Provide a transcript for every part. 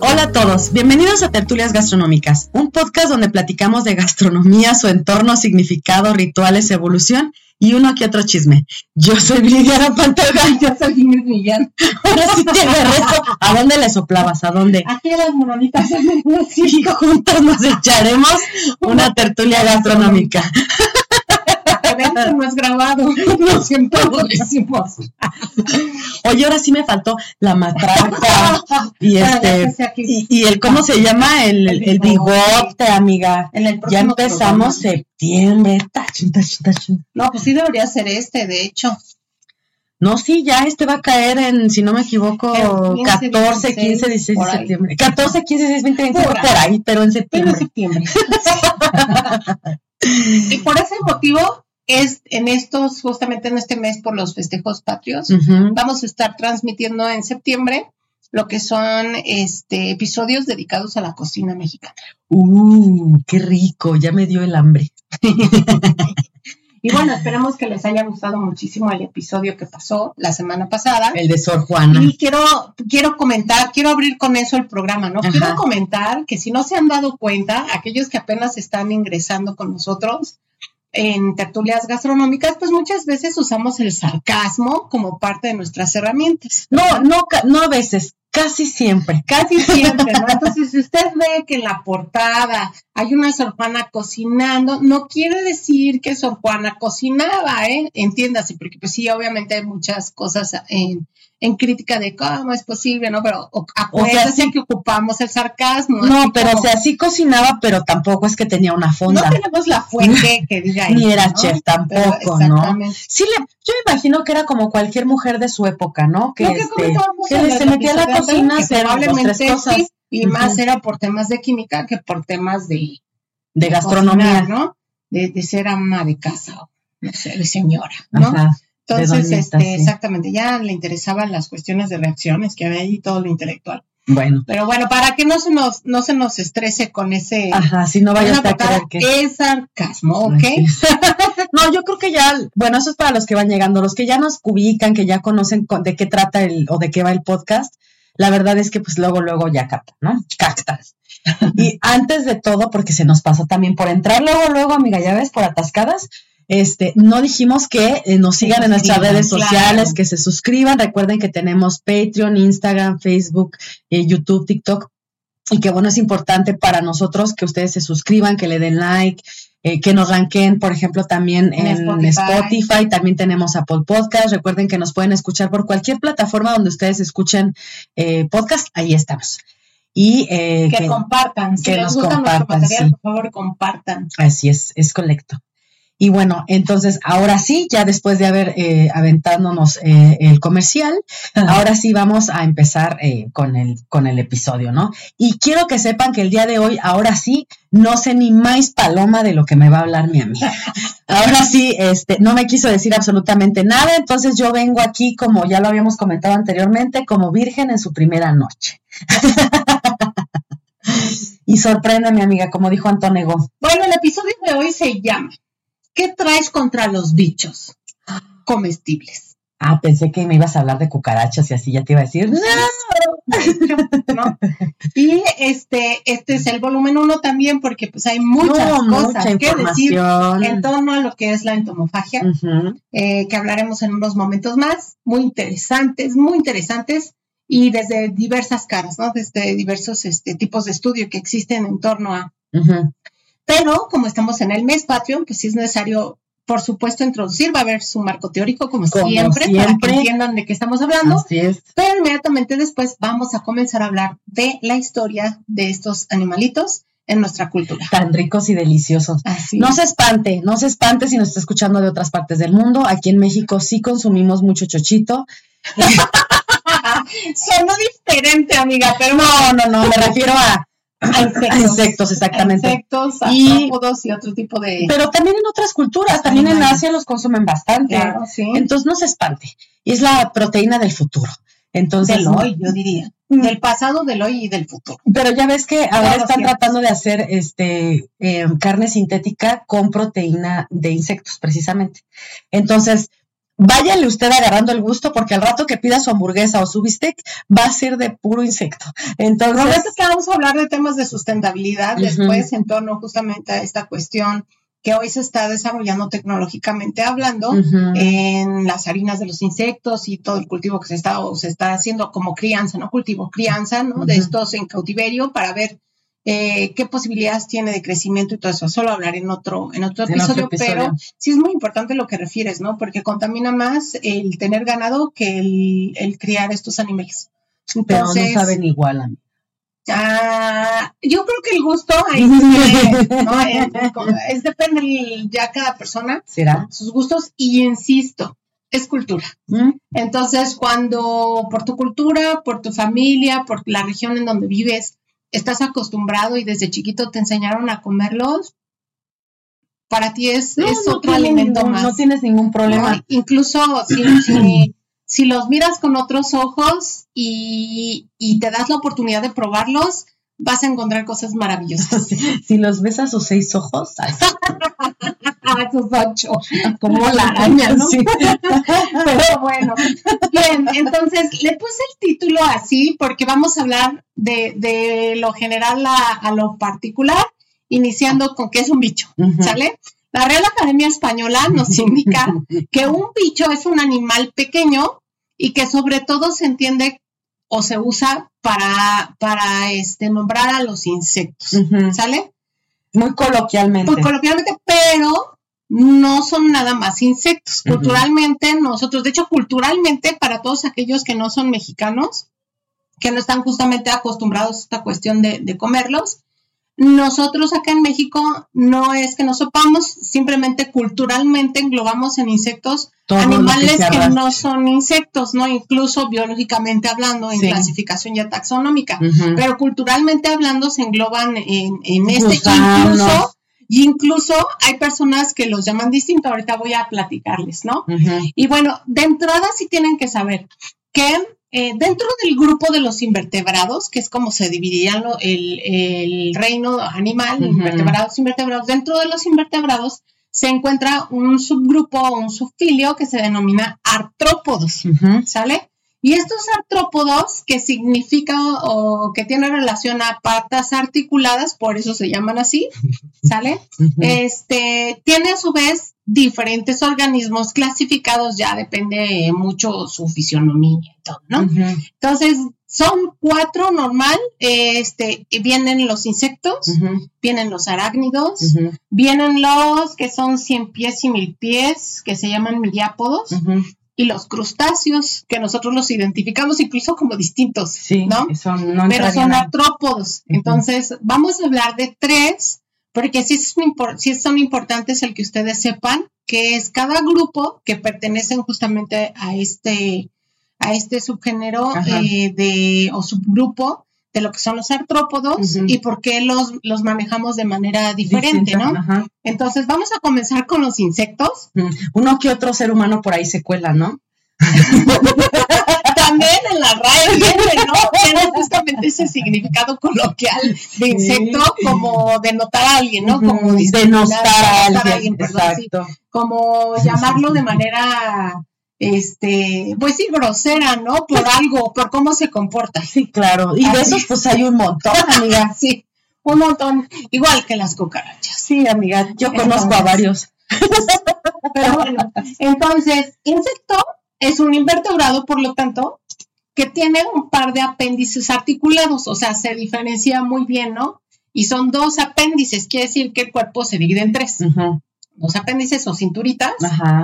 Hola a todos, bienvenidos a Tertulias Gastronómicas, un podcast donde platicamos de gastronomía, su entorno, significado, rituales, evolución y uno que otro chisme. Yo soy Liliana Pantoja. Yo soy Ingrid Millán. Ahora sí tiene resto. ¿A dónde le soplabas? ¿A dónde? Aquí las moronitas. Y juntos nos echaremos una tertulia gastronómica. Esto no es grabado, no siempre lo decimos. Oye, ahora sí me faltó la matraca y este y, y el cómo se llama el, el, el bigote, amiga. En el Ya empezamos programa. septiembre. Tachun, tachun, tachun. No, pues sí debería ser este, de hecho. No, sí, ya este va a caer en, si no me equivoco, El 15, 14, 15, 16 de septiembre. 14, 15, 16, 20, 25, Por por ahí, pero en Pero en septiembre. septiembre. y por ese motivo es en estos, justamente en este mes por los festejos patrios, vamos a estar transmitiendo en septiembre lo que son este episodios dedicados a la cocina mexicana. Uh, qué rico, ya me dio el hambre. Y bueno, esperemos que les haya gustado muchísimo el episodio que pasó la semana pasada. El de Sor Juana. Y quiero, quiero comentar, quiero abrir con eso el programa, ¿no? Ajá. Quiero comentar que si no se han dado cuenta, aquellos que apenas están ingresando con nosotros en tertulias gastronómicas, pues muchas veces usamos el sarcasmo como parte de nuestras herramientas. No, no, no a veces, casi siempre. Casi siempre, ¿no? Entonces, si usted ve que en la portada hay una Sor Juana cocinando, no quiere decir que Sor Juana cocinaba, ¿eh? Entiéndase, porque pues sí, obviamente hay muchas cosas en, en crítica de cómo es posible, ¿no? Pero o, acuérdese sí. que ocupamos el sarcasmo. No, pero o sea, sí cocinaba, pero tampoco es que tenía una no fonda. tenemos la fuente que diga Ni eso, era ¿no? chef tampoco, ¿no? Sí, le, yo me imagino que era como cualquier mujer de su época, ¿no? Que, este, que se metía a la cocina a hacer tres probablemente cosas sí, y más era por temas de química que por temas de de gastronomía. cocinar, ¿no? De, de ser ama de casa, o no sé, de señora, ¿no? Ajá. Entonces, este, sí. exactamente, ya le interesaban las cuestiones de reacciones que había ahí, todo lo intelectual. Bueno, Pero bueno, para que no se nos, no se nos estrese con ese ajá, si no vaya a creer que. es sarcasmo, ¿ok? No, yo creo que ya, bueno, eso es para los que van llegando, los que ya nos ubican, que ya conocen con- de qué trata el o de qué va el podcast, la verdad es que pues luego, luego ya captan, ¿no? Captas. Y antes de todo, porque se nos pasó también por entrar luego, luego, amiga, ya ves, por atascadas, este, no dijimos que eh, nos sigan en nuestras redes claro. sociales, que se suscriban, recuerden que tenemos Patreon, Instagram, Facebook, eh, YouTube, TikTok, y que bueno, es importante para nosotros que ustedes se suscriban, que le den like, eh, que nos ranquen, por ejemplo, también en, En Spotify. Spotify. también tenemos Apple Podcast, recuerden que nos pueden escuchar por cualquier plataforma donde ustedes escuchen eh, podcast, ahí estamos. Y eh, Que que- compartan. Si que les nos gusta nuestro compartan, material, sí. por favor, compartan. Así es, es correcto. Y bueno, entonces ahora sí, ya después de haber eh, aventándonos eh, el comercial, ahora sí vamos a empezar eh, con, el, con el episodio, ¿no? Y quiero que sepan que el día de hoy, ahora sí, no sé ni más paloma de lo que me va a hablar mi amiga. Ahora sí, este, no me quiso decir absolutamente nada, entonces yo vengo aquí, como ya lo habíamos comentado anteriormente, como virgen en su primera noche. y sorprende mi amiga, como dijo Antonego. Bueno, el episodio de hoy se llama ¿Qué traes contra los bichos comestibles? Ah, pensé que me ibas a hablar de cucarachas y así ya te iba a decir. No. ¿no? Y este, este es el volumen uno también porque pues hay muchas No, cosas mucha que decir en torno a lo que es la entomofagia, eh, que hablaremos en unos momentos más, muy interesantes, muy interesantes y desde diversas caras, ¿no? Desde diversos este, tipos de estudio que existen en torno a. Pero como estamos en el mes Patreon, pues sí es necesario, por supuesto, introducir, va a haber su marco teórico como, Como siempre, para que entiendan de qué estamos hablando. Así es. Pero inmediatamente después vamos a comenzar a hablar de la historia de estos animalitos en nuestra cultura. Tan ricos y deliciosos. Así No se espante, no se espante si nos está escuchando de otras partes del mundo. Aquí en México sí consumimos mucho chochito. Sonó diferente, amiga, pero no, no, no, me refiero a, insectos. insectos, exactamente. insectos, artrópodos y, otro tipo de. Pero también en otras culturas, también en Asia los consumen bastante. Claro, sí. Entonces no se espante. Y es la proteína del futuro. Entonces, del hoy, yo diría. Mm. Del pasado, del hoy y del futuro. Pero ya ves que ahora están tratando de hacer este eh, carne sintética con proteína de insectos, precisamente. Entonces, váyale usted agarrando el gusto porque al rato que pida su hamburguesa o su bistec va a ser de puro insecto. Entonces, que vamos a hablar de temas de sustentabilidad después en torno justamente a esta cuestión que hoy se está desarrollando tecnológicamente hablando en las harinas de los insectos y todo el cultivo que se está se está haciendo como crianza, no cultivo, crianza, ¿no? De estos en cautiverio para ver eh, qué posibilidades tiene de crecimiento y todo eso. Solo hablaré en otro, en otro, episodio, pero sí es muy importante lo que refieres, ¿no? Porque contamina más el tener ganado que el, criar estos animales. pero no saben igual, a mí. Ah, yo creo que el gusto ahí ¿no? es, depende ya cada persona, ¿Será? sus gustos y insisto, es cultura. ¿Mm? Entonces, cuando por tu cultura, por tu familia, por la región en donde vives, estás acostumbrado y desde chiquito te enseñaron a comerlos, para ti es, otro alimento más. No tienes ningún problema. Incluso si, si, los miras con otros ojos y, te das la oportunidad de probarlos, vas a encontrar cosas maravillosas. si los ves a sus seis ojos, como la araña, ¿no? Pero bueno, bien, entonces le puse el título así porque vamos a hablar de, lo general a, lo particular, iniciando con qué es un bicho, ¿sale? La Real Academia Española nos indica que un bicho es un animal pequeño y que sobre todo se entiende o se usa para, para este, nombrar a los insectos, ¿sale? Muy coloquialmente. Muy coloquialmente, pero no son nada más insectos. Culturalmente, nosotros, de hecho, culturalmente, para todos aquellos que no son mexicanos, que no están justamente acostumbrados a esta cuestión de, comerlos. Nosotros acá en México no es que nos sopamos, simplemente culturalmente englobamos en insectos animales que, no son insectos, ¿no? Incluso biológicamente hablando, en clasificación ya taxonómica, pero culturalmente hablando se engloban en, este, incluso incluso hay personas que los llaman distinto, ahorita voy a platicarles, ¿no? Y bueno, de entrada sí tienen que saber que eh, dentro del grupo de los invertebrados, que es como se dividirían el, reino animal, invertebrados, invertebrados, dentro de los invertebrados se encuentra un subgrupo o un subfilio que se denomina artrópodos, ¿sale? Y estos artrópodos, que significa o que tienen relación a patas articuladas, por eso se llaman así, ¿sale? Este, tiene a su vez diferentes organismos clasificados, ya depende mucho su fisionomía y todo, ¿no? Entonces, son cuatro normal, este, vienen los insectos, vienen los arácnidos, vienen los que son cien pies y mil pies, que se llaman miriápodos, y los crustáceos, que nosotros los identificamos incluso como distintos, sí, ¿no? Pero son artrópodos. Entonces, vamos a hablar de tres porque sí, son importantes el que ustedes sepan que es cada grupo que pertenecen justamente a este, a este subgénero eh, de, o subgrupo de lo que son los artrópodos y por qué los, los manejamos de manera diferente, ¿no? Entonces, vamos a comenzar con los insectos. Uno que otro ser humano por ahí se cuela, ¿no? También en la RAE viene, ¿no? Tiene justamente ese significado coloquial de insecto como denotar a alguien, ¿no? Como denostar a alguien, exacto. como llamarlo de manera este, pues sí, grosera, ¿no? Por algo, por cómo se comporta. Sí, claro. Y de esos pues hay un montón, amiga. sí, un montón. Igual que las cucarachas. Sí, amiga, yo conozco a varios. Pero bueno, entonces, insecto es un invertebrado, por lo tanto, que tiene un par de apéndices articulados, o sea, se diferencia muy bien, ¿no? Y son dos apéndices, quiere decir que el cuerpo se divide en tres. Dos apéndices o cinturitas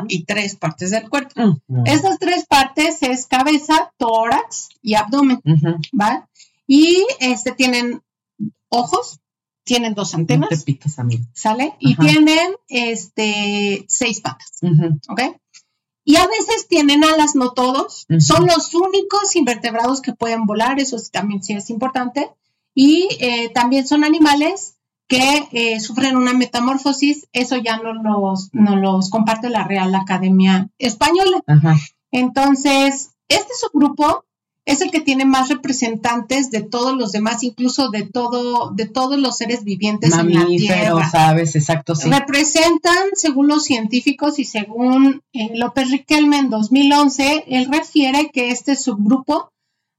y tres partes del cuerpo. Estas tres partes es cabeza, tórax y abdomen, ¿va? Y este tienen ojos, tienen dos antenas. No te piques, amigo. ¿Sale? Y tienen este seis patas. ¿Ok? Y a veces tienen alas, no todos. Son los únicos invertebrados que pueden volar, eso sí, también sí es importante. Y eh, también son animales que eh, sufren una metamorfosis, eso ya no los, no los comparte la Real Academia Española. Ajá. Entonces, este subgrupo es el que tiene más representantes de todos los demás, incluso de todo, de todos los seres vivientes en la Mamíferos, Tierra. aves, exacto, sí. Representan, según los científicos y según eh, López Riquelme en 2011, él refiere que este subgrupo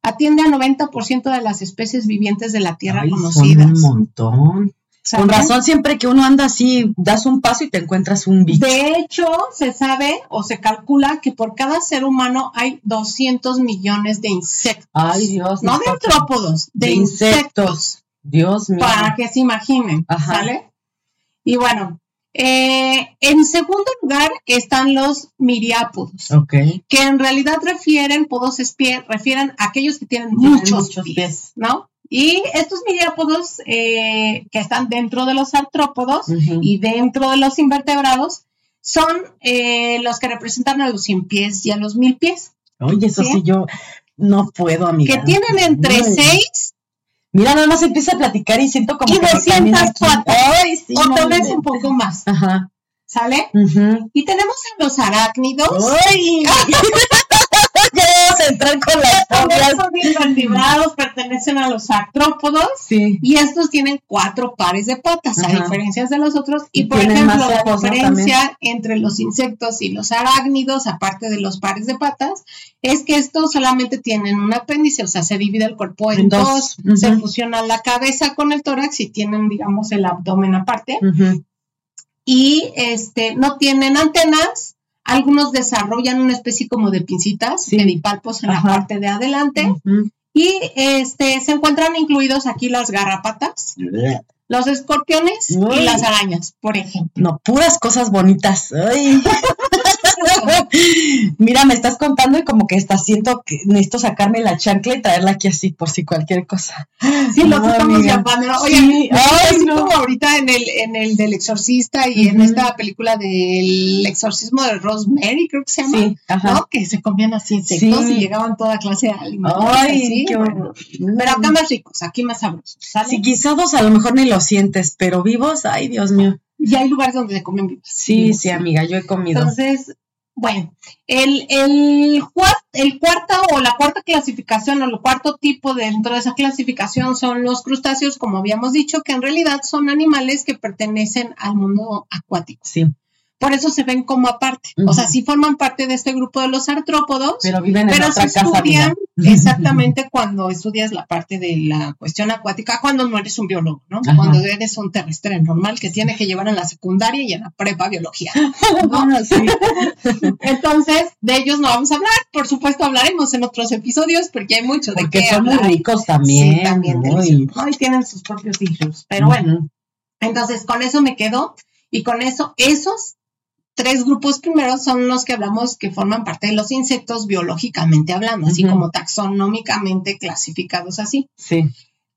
atiende a 90% de las especies vivientes de la Tierra Ay, son conocidas. un montón. Con razón, siempre que uno anda así, das un paso y te encuentras un bicho. De hecho, se sabe o se calcula que por cada ser humano hay 200 millones de insectos. Ay, Dios. no nos de artrópodos, de, De insectos. insectos. Dios mío. para que se imaginen, Ajá. ¿sale? Y bueno, eh, en segundo lugar están los miriápodos, Ok. que en realidad refieren, podos es pie, refieren a aquellos que tienen Tienen muchos, muchos pies, pies. ¿no? Y estos miriápodos eh, que están dentro de los artrópodos y dentro de los invertebrados son eh, los que representan a los cien pies y a los mil pies, Oye, eso ¿Sí? sí, yo no puedo, amiga. que tienen entre Ay. 6 Mira, nada más empieza a platicar y siento como Y que me 200 camina aquí. patas. Ay, sí. o no tal vez un poco más, Ajá. ¿sale? Y tenemos a los arácnidos. ¡Ay! vamos a entrar con las fobias. invertebrados, pertenecen a los artrópodos Sí. y estos tienen cuatro pares de patas, a diferencia de los otros. Y, Y por ejemplo, la diferencia entre los insectos y los arácnidos, aparte de los pares de patas, es que estos solamente tienen un apéndice, o sea, se divide el cuerpo en, En dos, se fusiona la cabeza con el tórax y tienen, digamos, el abdomen aparte. Y este no tienen antenas. Algunos desarrollan una especie como de pincitas, Sí. pedipalpos en Ajá. la parte de adelante. Y este se encuentran incluidos aquí las garrapatas, los escorpiones Uy. y las arañas, por ejemplo. No, puras cosas bonitas. Ay. Mira, me estás contando y como que está siento que necesito sacarme la chancla y traerla aquí así por si cualquier cosa. Sí, No, estamos amiga. llamando. Oye, Sí. Ay, no. como ahorita en el, en el del exorcista y en esta película del exorcismo de Rosemary, creo que se llama. Sí. ¿no? Que se comían así insectos Sí. y llegaban toda clase de alimentos. Ay, así, qué bueno. bueno. Pero acá más ricos, aquí más sabrosos, ¿sale? Sí, guisados a lo mejor ni lo sientes, pero vivos, ay, Dios mío. Y hay lugares donde se comen vivos. Sí, sí, amiga, yo he comido. Entonces, bueno, el, el, el o la cuarta clasificación o el cuarto tipo dentro de esa clasificación son los crustáceos, como habíamos dicho, que en realidad son animales que pertenecen al mundo acuático. Sí, Por eso se ven como aparte. O sea, sí forman parte de este grupo de los artrópodos, pero viven en pero otra se casa, estudian exactamente cuando estudias la parte de la cuestión acuática, cuando no eres un biólogo, ¿no? Ajá. Cuando eres un terrestre normal que tiene que llevar en la secundaria y en la prepa biología. ¿no? Sí. Entonces, de ellos no vamos a hablar. Por supuesto, hablaremos en otros episodios porque hay mucho de Porque qué son muy ricos también. Sí, también Uy. ¿no? Y tienen sus propios issues. Pero bueno, entonces con eso me quedo. Y con eso, esos tres grupos primeros son los que hablamos que forman parte de los insectos biológicamente hablando, así como taxonómicamente clasificados así. Sí.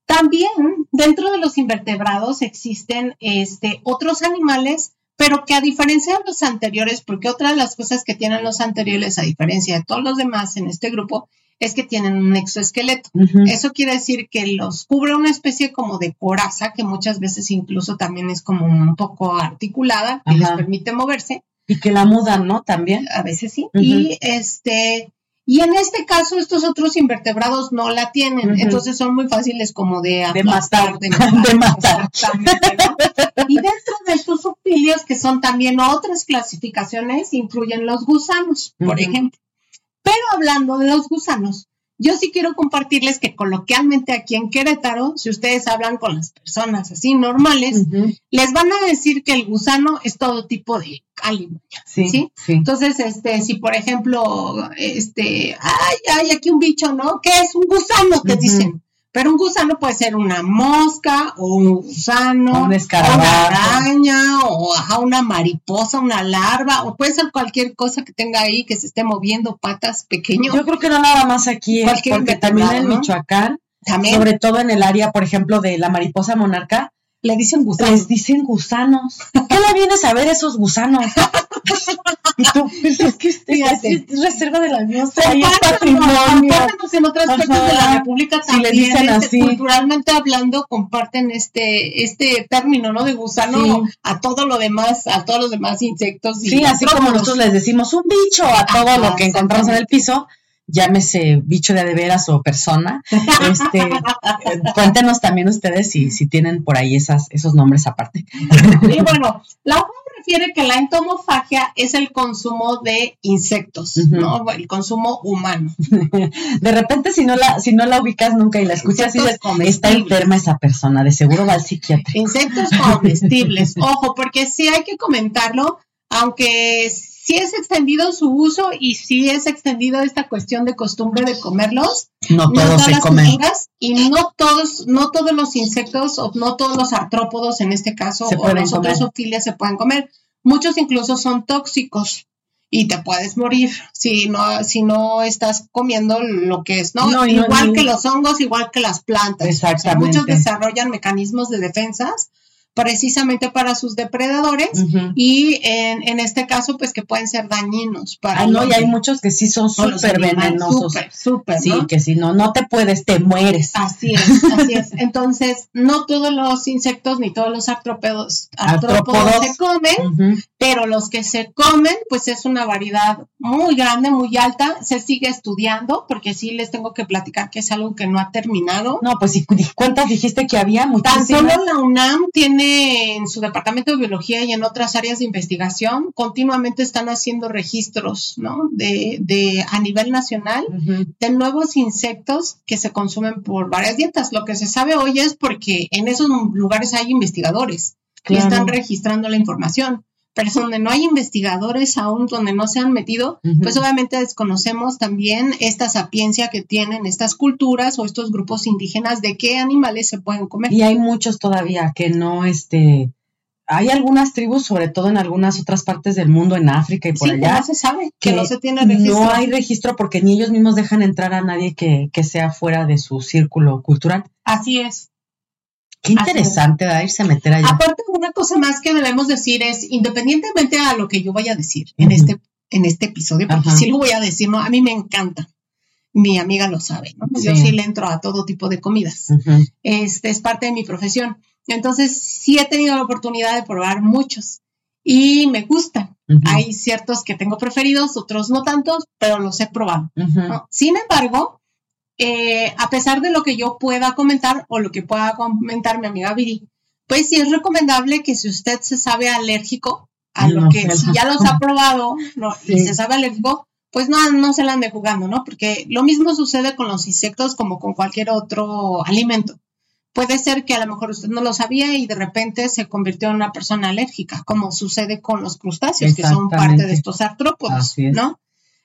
También dentro de los invertebrados existen este, otros animales, pero que a diferencia de los anteriores, porque otra de las cosas que tienen los anteriores, a diferencia de todos los demás en este grupo, es que tienen un exoesqueleto. Eso quiere decir que los cubre una especie como de coraza, que muchas veces incluso también es como un poco articulada, que les permite moverse Y que la mudan, ¿no? También. a veces sí. Y este, y en este caso, estos otros invertebrados no la tienen. Entonces son muy fáciles como de, De aplastar, matar, de de matar. Exactamente, ¿no? Y dentro de estos subfilios, que son también otras clasificaciones, incluyen los gusanos, por ejemplo. Pero hablando de los gusanos, yo sí quiero compartirles que coloquialmente aquí en Querétaro, si ustedes hablan con las personas así normales, les van a decir que el gusano es todo tipo de alimaña. Sí, ¿Sí? sí. Entonces, este, si por ejemplo, este, ay, hay aquí un bicho, ¿no? ¿Qué es un gusano? Te dicen. Pero un gusano puede ser una mosca o un gusano, Un o una araña, o ajá, una mariposa, una larva, o puede ser cualquier cosa que tenga ahí que se esté moviendo, patas pequeño. Yo creo que no nada más aquí, ¿eh? Porque también en. Michoacán, También. sobre todo en el área, por ejemplo, de la mariposa monarca, Le dicen gusanos. Les dicen gusanos. ¿Qué le vienes a ver esos gusanos? y tú, pues es que este, es reserva de la diosa y es patrimonio. en otras partes de la República Si le también. dicen este, así. Culturalmente hablando, comparten este, este término, ¿no? De gusano Sí. a todo lo demás, a todos los demás insectos. Y Sí, así como nosotros les decimos un bicho a todo Ajá, lo que encontramos en el piso, llámese bicho de veras o persona. Este, cuéntenos también ustedes si, si tienen por ahí esas, esos nombres aparte. Y bueno, la hoja refiere que la entomofagia es el consumo de insectos. ¿no? El consumo humano. De repente, si no la, si no la ubicas nunca y la escuchas, y Insectos está enferma esa persona, de seguro va al psiquiatra. Insectos comestibles. Ojo, porque sí hay que comentarlo, aunque sí es extendido su uso y sí es extendido esta cuestión de costumbre de comerlos. No todos todas se las comen. y no todos, no todos los insectos o no todos los artrópodos en este caso Se o los otros optilias se pueden comer. Muchos incluso son tóxicos y te puedes morir si no, si no estás comiendo lo que es, ¿no? No, y no- igual que los hongos, igual que las plantas. O sea, Exactamente. muchos desarrollan mecanismos de defensas precisamente para sus depredadores y en, en este caso, pues que pueden ser dañinos para Ah, no, y hay muchos que sí son súper venenosos. Súper, súper, Sí, ¿no? que si no, no te puedes, te mueres. Así es, así es. Entonces, no todos los insectos ni todos los artrópodos, artrópodos se comen, pero los que se comen, pues es una variedad muy grande, muy alta. Se sigue estudiando, porque sí les tengo que platicar que es algo que no ha terminado. No, pues, ¿y cu- ¿cuántas dijiste que había? Tan Muchísimas. solo la UNAM tiene en su departamento de biología y en otras áreas de investigación, continuamente están haciendo registros, ¿no? De, de a nivel nacional de nuevos insectos que se consumen por varias dietas. Lo que se sabe hoy es porque en esos lugares hay investigadores que Claro. están registrando la información. Pero donde no hay investigadores aún, donde no se han metido, pues obviamente desconocemos también esta sapiencia que tienen estas culturas o estos grupos indígenas de qué animales se pueden comer. Y hay muchos todavía que no, este, hay algunas tribus, sobre todo en algunas otras partes del mundo, en África y por sí, que allá, no se sabe, que, que no se tiene registro. no hay registro porque ni ellos mismos dejan entrar a nadie que, que sea fuera de su círculo cultural. Así es. Qué interesante, ¿verdad? Irse a meter allá. Aparte, una cosa más que debemos decir es, independientemente a lo que yo vaya a decir en Ujú. este en este episodio, porque Ajá. sí lo voy a decir, ¿no? A mí me encanta. Mi amiga lo sabe, ¿no? Yo Sí. sí le entro a todo tipo de comidas. Ujú. Este es parte de mi profesión. Entonces, sí he tenido la oportunidad de probar muchos y me gustan. Ujú. Hay ciertos que tengo preferidos, otros no tantos, pero los he probado. ¿no? Sin embargo, eh, a pesar de lo que yo pueda comentar o lo que pueda comentar mi amiga Viri, pues sí es recomendable que si usted se sabe alérgico a lo que si ya los ha probado ¿no? y se sabe alérgico, pues no, no se la ande jugando, ¿no? Porque lo mismo sucede con los insectos como con cualquier otro alimento. Puede ser que a lo mejor usted no lo sabía y de repente se convirtió en una persona alérgica, como sucede con los crustáceos, que son parte de estos artrópodos, es. ¿no?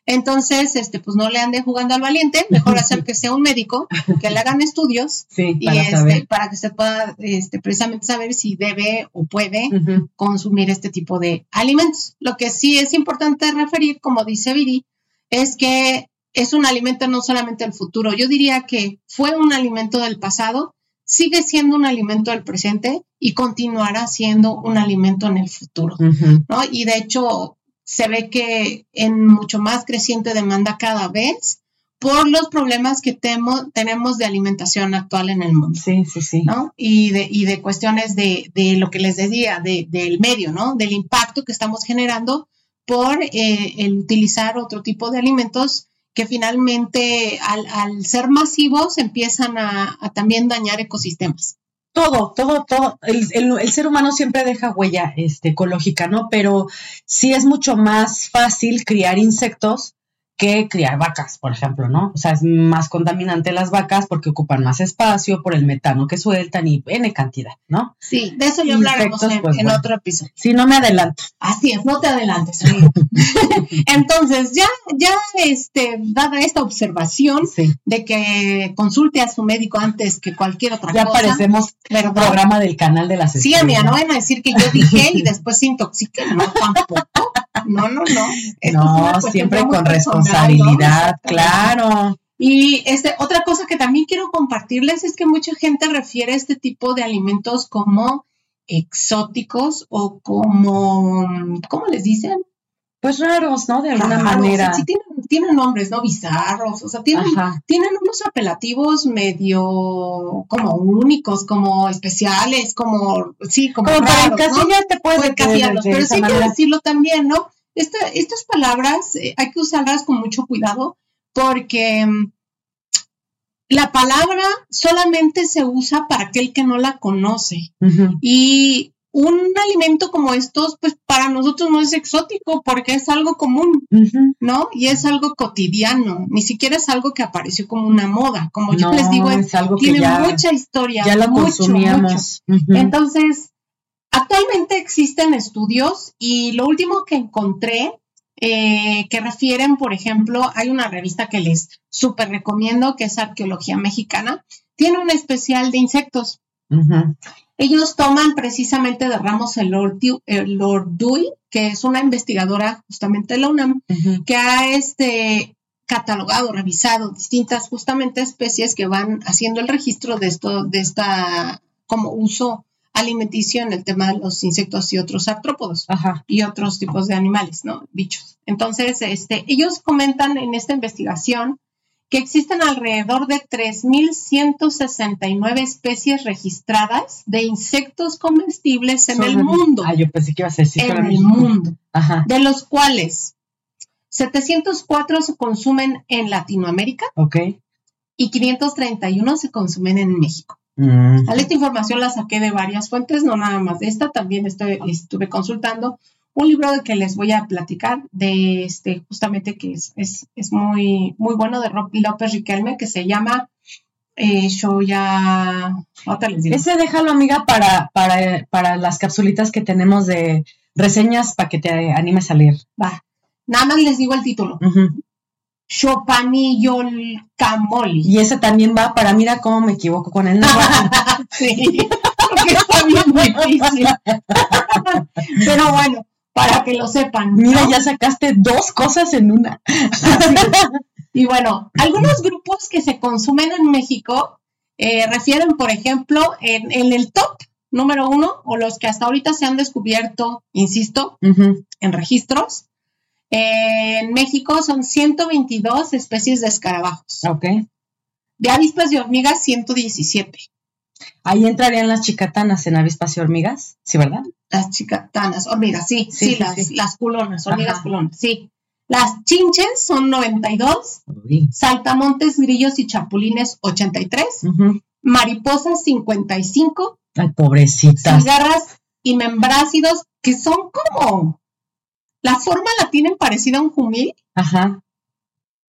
Entonces, este, pues no le ande jugando al valiente, mejor hacer que sea un médico, que le hagan estudios Sí, y para este, saber. para que usted pueda este, precisamente saber si debe o puede consumir este tipo de alimentos. Lo que sí es importante referir, como dice Viri, es que es un alimento no solamente del futuro. Yo diría que fue un alimento del pasado, sigue siendo un alimento del presente y continuará siendo un alimento en el futuro. ¿no? Y de hecho se ve que en mucho más creciente demanda cada vez por los problemas que temo- tenemos de alimentación actual en el mundo. Sí, sí, sí. ¿no? Y de, y de cuestiones de, de lo que les decía, de- del medio, ¿no? Del impacto que estamos generando por eh, el utilizar otro tipo de alimentos que finalmente al, al ser masivos empiezan a, a también dañar ecosistemas. Todo, todo, todo. El, el- ser humano siempre deja huella este, ecológica, ¿no? Pero sí es mucho más fácil criar insectos que criar vacas, por ejemplo, ¿no? O sea, es más contaminante las vacas porque ocupan más espacio por el metano que sueltan y N cantidad, ¿no? Sí, de eso ya hablaremos en, pues, en bueno. otro episodio. Si no me adelanto. Así es, no te adelantes. amigo. Entonces, ya, ya, este, dada esta observación Sí. de que consulte a su médico antes que cualquier otra Ya cosa. parecemos ¿verdad? programa del canal de las Sí, amiga, no van a decir que yo dije y después se intoxiquen, no, tampoco. No, no, no. Esto No, siempre con responsabilidad, claro. Y este, otra cosa que también quiero compartirles es que mucha gente refiere a este tipo de alimentos como exóticos o como, ¿cómo les dicen? Pues raros, ¿no? De alguna manera. Sí, tienen, tienen nombres, ¿no? Bizarros, o sea, tienen, Ajá. tienen unos apelativos medio como únicos, como especiales, como, sí, como, Como para raros, ¿no? encasillar te puedes Puede encasillarlos, de pero sí hay que decirlo también, ¿no? Esta- estas palabras eh, hay que usarlas con mucho cuidado porque mm, la palabra solamente se usa para aquel que no la conoce. Y un alimento como estos, pues para nosotros no es exótico porque es algo común. ¿no? Y es algo cotidiano, ni siquiera es algo que apareció como una moda. Como yo les digo, es- es algo que tiene ya, mucha historia. ya mucho, consumíamos. Mucho. Entonces, actualmente existen estudios y lo último que encontré eh, que refieren, por ejemplo, hay una revista que les súper recomiendo, que es Arqueología Mexicana, tiene un especial de insectos. Ellos toman precisamente de Ramos el Orduy, que es una investigadora justamente de la UNAM, que ha este, catalogado, revisado distintas justamente especies que van haciendo el registro de esto, de esta como uso alimenticio en el tema de los insectos y otros artrópodos Ajá. y otros tipos de animales, ¿no? Bichos. Entonces, este, ellos comentan en esta investigación que existen alrededor de 3.169 especies registradas de insectos comestibles en el mundo. Ah, yo pensé que ibas a decir en el mundo Ajá. de los cuales 704 se consumen en Latinoamérica Ok. y 531 se consumen en México. Mm. Vale, Esta información la saqué de varias fuentes, no nada más de esta, también estoy, estuve consultando un libro de que les voy a platicar de este, justamente que es, es, es muy, muy bueno de Rob López Riquelme, que se llama eh, les digo. Ese déjalo, amiga, para, para, para las capsulitas que tenemos de reseñas para que te animes a leer. Va. Nada más les digo el título. Ujú. Chopanillolcamoli. Y ese también va para, mira cómo me equivoco con el nombre. Sí, porque está bien difícil. Pero bueno, para que lo sepan. ¿no? Mira, ya sacaste dos cosas en una. Y bueno, algunos grupos que se consumen en México eh, refieren, por ejemplo, en, en el top número uno, o los que hasta ahorita se han descubierto, insisto, en registros. eh, en México son 122 especies de escarabajos. Ok. De avispas y hormigas, 117. Ahí entrarían las chicatanas en avispas y hormigas, ¿sí, verdad? Las chicatanas, hormigas, sí, Sí, las, sí. las culonas, hormigas Ajá. culonas, sí. Las chinches son 92, Uy. saltamontes, grillos y chapulines 83, Ujú. mariposas 55, Ay, pobrecitas. cigarras y membrácidos que son como, la forma la tienen parecida a un jumil Ajá.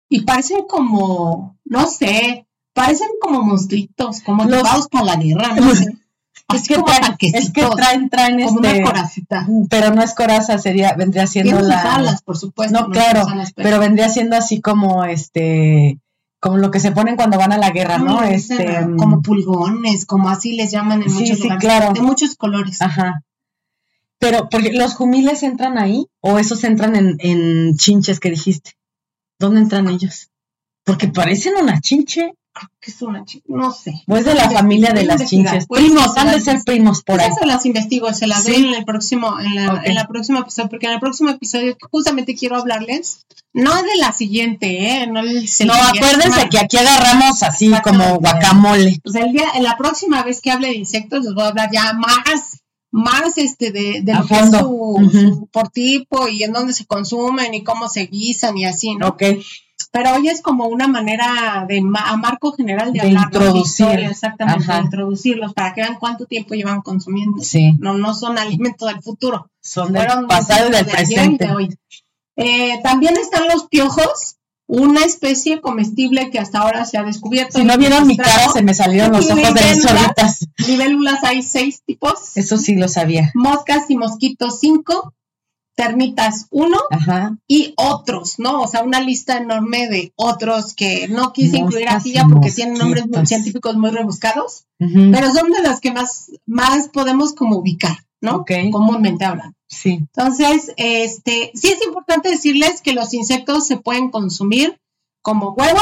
y parecen como, no sé, parecen como monstruitos, como Los- llevados para la guerra, no. Es que, traen, es que traen, traen como este. una coracita. Pero no es coraza, sería, vendría siendo Tienen sus la. alas, por supuesto. No, claro, alas, pero vendría siendo así como este, como lo que se ponen cuando van a la guerra, ¿no? Este, esa, como pulgones, como así les llaman en Sí, muchos sí, lugares, claro. de muchos colores. ajá. Pero, porque los jumiles entran ahí, o esos entran en, en chinches que dijiste. ¿Dónde entran ellos? Porque parecen una chinche, que es una chi- no sé. o es de la familia de las chinches. Pues, Primos, sí, han de ser primos por ahí. Se las investigo, se las Sí. doy en el próximo, en la, en la próxima episodio, porque en el próximo episodio justamente quiero hablarles, no de la siguiente, ¿eh? No, el No, siguiente acuérdense semana. que aquí agarramos así como guacamole. Pues el día, la próxima vez que hable de insectos, les voy a hablar ya más, más este de, de lo que es su por tipo y en dónde se consumen y cómo se guisan y así, ¿no? Ok. Pero hoy es como una manera de ma- a marco general de, De hablar introducir. historia, exactamente, de introducirlos para que vean cuánto tiempo llevan consumiendo. Sí, No, no son alimentos del futuro, son del fueron pasado y del de y presente. de hoy. Eh, también están los piojos, una especie comestible que hasta ahora se ha descubierto. Si no vieron mi cara, se me salieron los ojos de mis sorbitas. Libélulas hay seis tipos. Eso sí lo sabía. Moscas y mosquitos cinco. Termitas uno. Ajá. Y otros, ¿no? O sea, una lista enorme de otros que no quise incluir aquí ya porque tienen nombres muy científicos muy rebuscados, pero son de las que más, más podemos como ubicar, ¿no? Ok. Comúnmente hablan. Sí. Entonces, este, sí es importante decirles que los insectos se pueden consumir como huevo,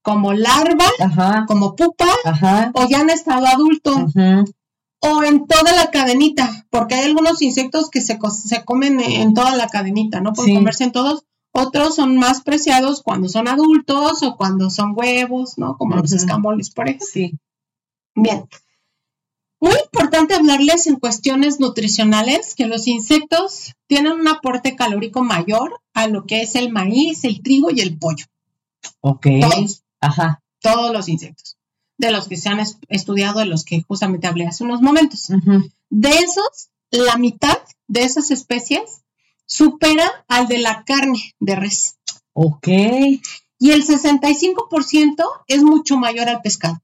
como larva, Ajá. como pupa, Ajá. o ya en estado adulto, o en toda la cadenita, porque hay algunos insectos que se, se comen en toda la cadenita, ¿no? Pueden Sí. comerse en todos. Otros son más preciados cuando son adultos o cuando son huevos, ¿no? Como los escamoles, por ejemplo. Sí. Bien. Muy importante hablarles en cuestiones nutricionales que los insectos tienen un aporte calórico mayor a lo que es el maíz, el trigo y el pollo. Ok. Todos, Ajá. todos los insectos. De los que se han es- estudiado, de los que justamente hablé hace unos momentos. De esos, la mitad de esas especies supera al de la carne de res. Ok. Y el 65% es mucho mayor al pescado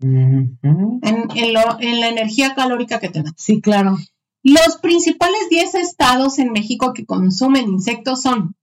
en, en lo- en la energía calórica que te da. Sí, claro. Los principales 10 estados en México que consumen insectos son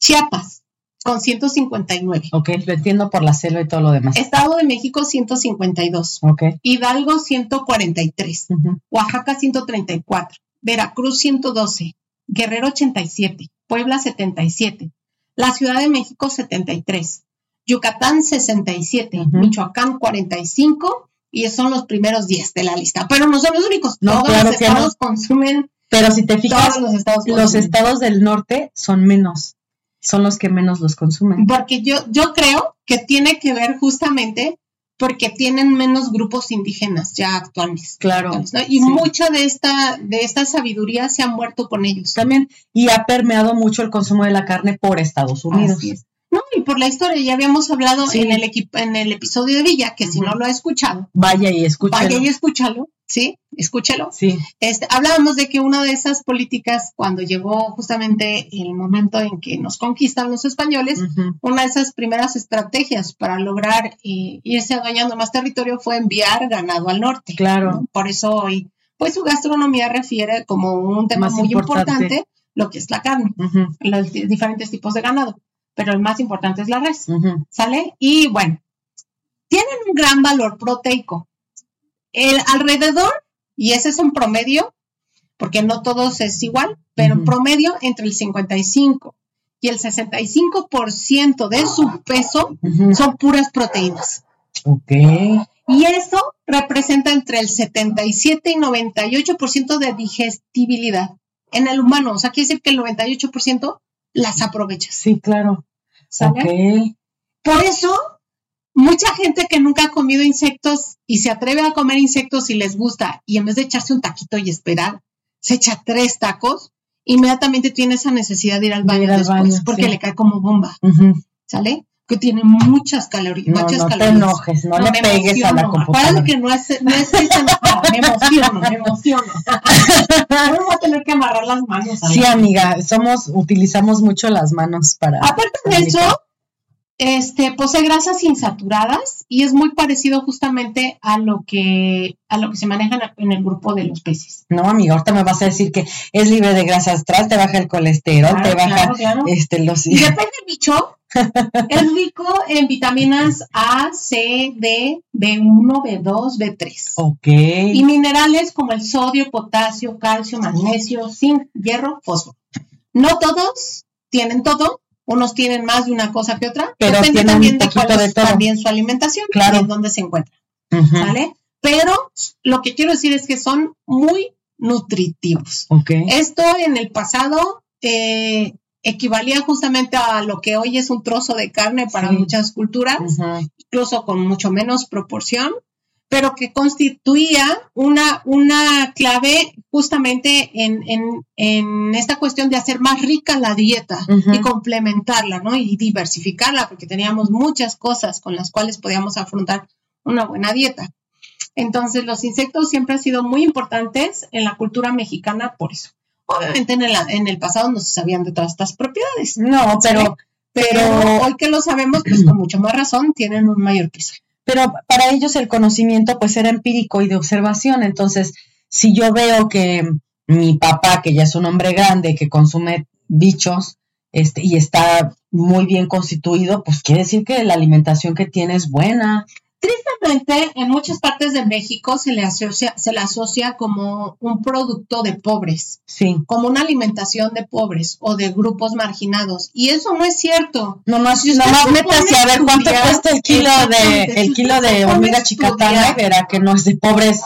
Chiapas, con 159. Ok, lo entiendo por la selva y todo lo demás. Estado de México, 152. Ok. Hidalgo, 143. ujú, Oaxaca, 134. Veracruz, 112. Guerrero, 87. Puebla, 77. La Ciudad de México, 73. Yucatán, 67. Ujú. Michoacán, 45. Y son los primeros 10 de la lista. Pero no son los únicos. No, Todos claro los estados consumen. Pero si te fijas, los estados los estados del norte son menos. Son los que menos los consumen. Porque yo, yo creo que tiene que ver justamente porque tienen menos grupos indígenas ya actuales. Claro. ¿no? Y sí. mucha de esta, de esta sabiduría se ha muerto con ellos. También, y ha permeado mucho el consumo de la carne por Estados Unidos. Así es. No, y por la historia, ya habíamos hablado Sí. en, el en el episodio de Villa, que si no lo ha escuchado, Vaya y escúchalo. vaya y escúchalo, ¿sí? Escúchalo. Sí, Este, hablábamos de que una de esas políticas, cuando llegó justamente el momento en que nos conquistan los españoles, una de esas primeras estrategias para lograr eh, irse adueñando más territorio fue enviar ganado al norte. claro. ¿no? Por eso hoy, pues su gastronomía refiere como un tema Más muy importante. importante lo que es la carne, los di- diferentes tipos de ganado, pero el más importante es la res, ¿sale? Y bueno, tienen un gran valor proteico. El alrededor, y ese es un promedio, porque no todos es igual, pero en Ujú. promedio entre el 55 y el 65% de su peso son puras proteínas. Ok. Y eso representa entre el 77 y 98% de digestibilidad en el humano. O sea, quiere decir que el 98% las aprovechas. Sí, claro. ¿sale? Por eso, mucha gente que nunca ha comido insectos y se atreve a comer insectos y les gusta, y en vez de echarse un taquito y esperar, se echa tres tacos, inmediatamente tiene esa necesidad de ir al baño ir al después, baño, porque sí. le cae como bomba. ¿sale? Que tiene muchas calorías. No, muchas no te calorías. enojes, no, le me pegues a emociono. la Acuérdate computadora. que no es, no es ese enojado, me emociono, me emociono. Voy a tener que amarrar las manos. a Sí, la- amiga, somos, utilizamos mucho las manos para. Aparte de eso, este, posee grasas insaturadas y es muy parecido justamente a lo que, a lo que se maneja en el- grupo de los peces. No, amiga, ahorita me vas a decir que es libre de grasas trans, te baja el colesterol, te baja claro, claro. este los Y depende del bicho, es rico en vitaminas A, C, D, B1, B2, B3. Ok. Y minerales como el sodio, potasio, calcio, magnesio, zinc, hierro, fósforo. No todos tienen todo, unos tienen más de una cosa que otra, Pero depende también de cuál es también su alimentación Claro. y en dónde se encuentra. ¿sale? Pero lo que quiero decir es que son muy nutritivos. Ok. Esto en el pasado eh, equivalía justamente a lo que hoy es un trozo de carne para Sí. muchas culturas incluso con mucho menos proporción, pero que constituía una, una clave justamente en, en- en esta cuestión de hacer más rica la dieta y complementarla, ¿no? Y diversificarla, porque teníamos muchas cosas con las cuales podíamos afrontar una buena dieta. Entonces, los insectos siempre han sido muy importantes en la cultura mexicana por eso. Obviamente en el, en el pasado no se sabían de todas estas propiedades, No, pero, pero Pero- hoy que lo sabemos, pues con mucho más razón tienen un mayor peso. Pero para ellos el conocimiento pues era empírico y de observación. Entonces, si yo veo que mi papá, que ya es un hombre grande, que consume bichos, este, y está muy bien constituido, pues quiere decir que la alimentación que tiene es buena. En muchas partes de México se le asocia, se le asocia como un producto de pobres, Sí. como una alimentación de pobres o de grupos marginados. Y eso no es cierto. Nomás, Si nomás se métase a ver cuánto cuesta el kilo de, el kilo de hormiga chicatana y verá que no es de pobres.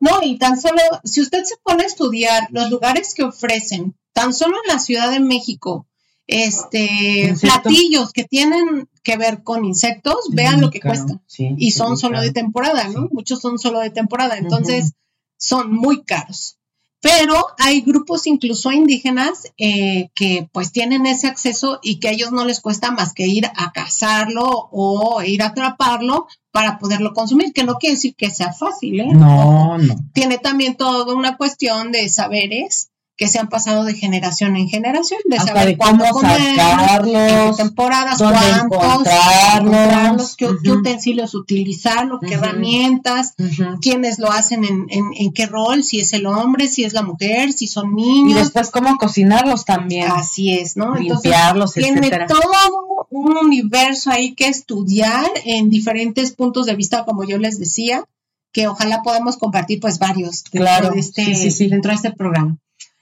No, y tan solo, si usted se pone a estudiar los lugares que ofrecen, tan solo en la Ciudad de México, este, Insectos. platillos que tienen que ver con insectos, vean lo que Claro, cuesta. sí, Y son solo de temporada, ¿no? Sí. Muchos son solo de temporada, entonces son muy caros. Pero hay grupos incluso indígenas eh, que pues tienen ese acceso y que a ellos no les cuesta más que ir a cazarlo o ir a atraparlo para poderlo consumir, que no quiere decir que sea fácil, ¿eh? No, no. tiene también toda una cuestión de saberes que se han pasado de generación en generación, de Hasta saber de cuándo cómo comer, en qué sacarlos, temporadas, dónde cuántos, encontrarlos. encontrarlos, qué, qué Ujú. utensilios utilizarlo, qué Ujú. herramientas, Ujú. quiénes lo hacen en, en- en qué rol, si es el hombre, si es la mujer, si son Y niños. después cómo cocinarlos también, Así es, ¿no? Entonces, limpiarlos, tiene etcétera. todo un universo ahí que estudiar en diferentes puntos de vista, como yo les decía, que ojalá podamos compartir pues varios dentro, Claro, de, este, sí, sí, sí. dentro de este programa.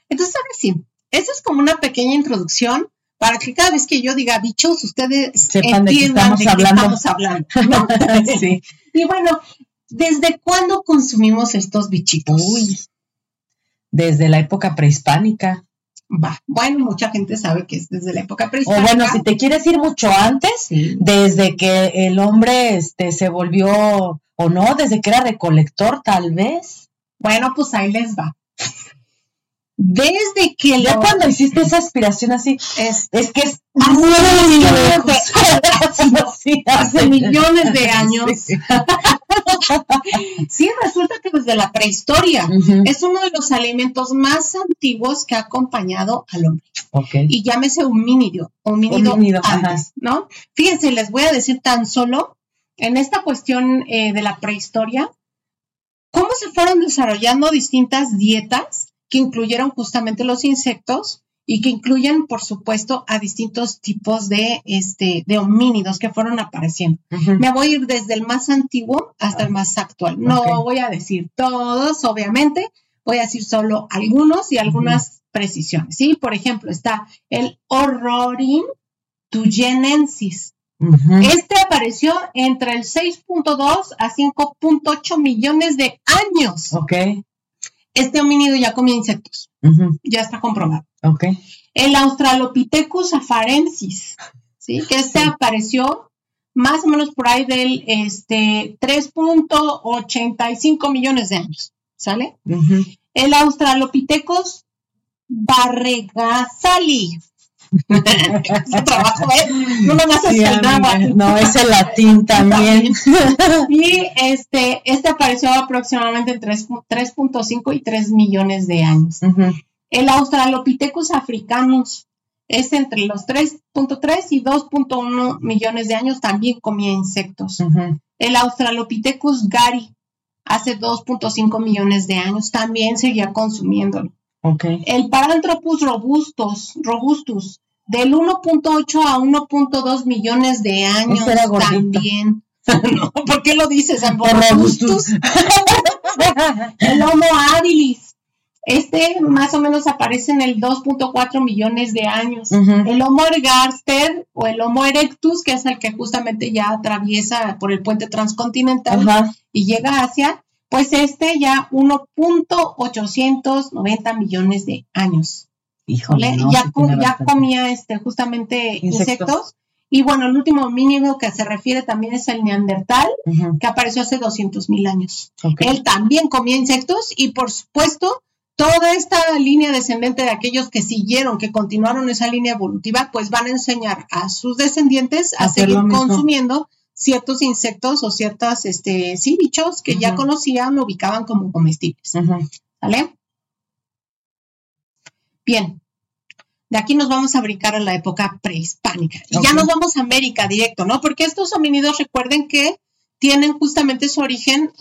Entonces, ahora sí, esta es como una pequeña introducción para que cada vez que yo diga bichos, ustedes Sepan de qué entiendan estamos de qué hablando. estamos hablando. ¿no? Sí. Y bueno, ¿desde cuándo consumimos estos bichitos? Uy. Desde la época prehispánica. Va. Bueno, mucha gente sabe que es desde la época O prehispánica. bueno, si te quieres ir mucho antes, Sí. desde que el hombre este, se volvió, o no, desde que era recolector, tal vez. Bueno, pues ahí les va. Desde que Ya cuando hiciste esa aspiración así, es- es que es Hace millones de- lejos. Sí, hace millones de años. Sí. Sí, resulta que desde la prehistoria es uno de los alimentos más antiguos que ha acompañado al hombre. Y llámese homínido, homínido, Homínido, antes, ¿no? Fíjense, les voy a decir tan solo en esta cuestión eh, de la prehistoria, cómo se fueron desarrollando distintas dietas que incluyeron justamente los insectos y que incluyen, por supuesto, a distintos tipos de, este, de homínidos que fueron apareciendo. Me voy a ir desde el más antiguo hasta el más actual. No voy a decir todos, obviamente, voy a decir solo algunos y algunas precisiones. ¿sí? Por ejemplo, está el Horrorin tuyenensis. Este apareció entre el 6.2 a 5.8 millones de años. Ok. Este homínido ya comía insectos, ya está comprobado. El Australopithecus afarensis, ¿sí? que este Sí. apareció más o menos por ahí del este, 3.85 millones de años, ¿sale? El Australopithecus barregasali. Ese trabajo, ¿eh? No nomás es Sí, náhuatl. No, es el latín también. Y este, este apareció aproximadamente en 3 3.5 y 3 millones de años. El Australopithecus africanus es entre los 3.3 y 2.1 millones de años, también comía insectos. El Australopithecus gari hace 2.5 millones de años, también seguía consumiéndolo. Ok. El Paranthropus robustus, robustus del 1.8 a 1.2 millones de años era también. No, ¿Por qué lo dices? Por robustus. El Homo habilis. Este más o menos aparece en el 2.4 millones de años. El Homo ergaster o el Homo erectus, que es el que justamente ya atraviesa por el puente transcontinental y llega a Asia, pues este ya 1.890 millones de años. Híjole, no, ya sí ya comía este, justamente Insectos. insectos. Y bueno, el último mínimo que se refiere también es el neandertal, que apareció hace 200 mil años. Él también comía insectos y por supuesto toda esta línea descendente de aquellos que siguieron, que continuaron esa línea evolutiva, pues van a enseñar a sus descendientes a Hacer seguir consumiendo ciertos insectos o ciertas, este, sí, bichos que ya conocían, ubicaban como comestibles. Bien. De aquí nos vamos a brincar a la época prehispánica. Y ya nos vamos a América directo, ¿no? Porque estos homínidos, recuerden que tienen justamente su origen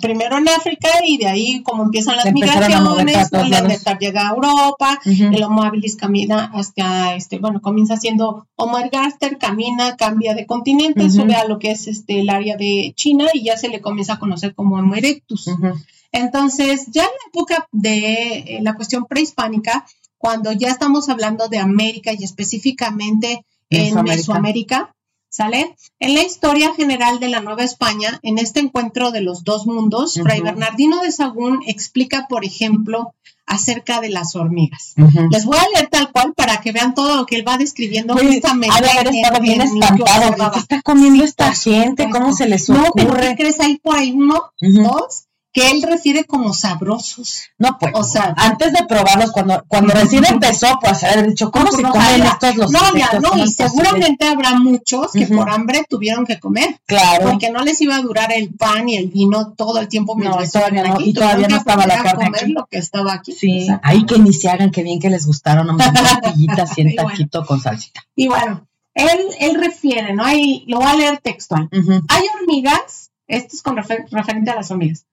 primero en África y de ahí como empiezan las migraciones, lados. Neandertal llega a Europa, el Homo habilis camina hasta, este, bueno, comienza siendo Homo ergaster, camina, cambia de continente, sube a lo que es este, el área de China y ya se le comienza a conocer como Homo erectus. Entonces, ya en la época de eh, la cuestión prehispánica, cuando ya estamos hablando de América y específicamente en Mesoamérica. Mesoamérica, ¿sale? En la historia general de la Nueva España, en este encuentro de los dos mundos, Fray. Bernardino de Sagún explica, por ejemplo, acerca de las hormigas. Les voy a leer tal cual para que vean todo lo que él va describiendo justamente. en- estado bien espantado. ¿Qué está comiendo esta Sí, gente? ¿Cómo se les No, pero ¿qué ocurre? crees? Hay por ahí uno, dos, que él refiere como sabrosos. No, pues, O sea- antes de probarlos, cuando, cuando recién empezó, pues haber dicho, ¿cómo se No, comen estos los No, ya, no, ¿Cómo y seguramente habrá muchos que por hambre tuvieron que comer, Claro. porque no les iba a durar el pan y el vino todo el tiempo No, mientras y todavía no- aquí. y todavía no estaba la carne comer aquí. lo que estaba aquí. Sí, ahí que ni se hagan, que bien que les gustaron, con tortillitas y en Y bueno. taquito con salsita. Y bueno, él, él refiere, ¿no? Ahí lo voy a leer textual. Ujú. Hay hormigas, esto es con refer- referente a las hormigas.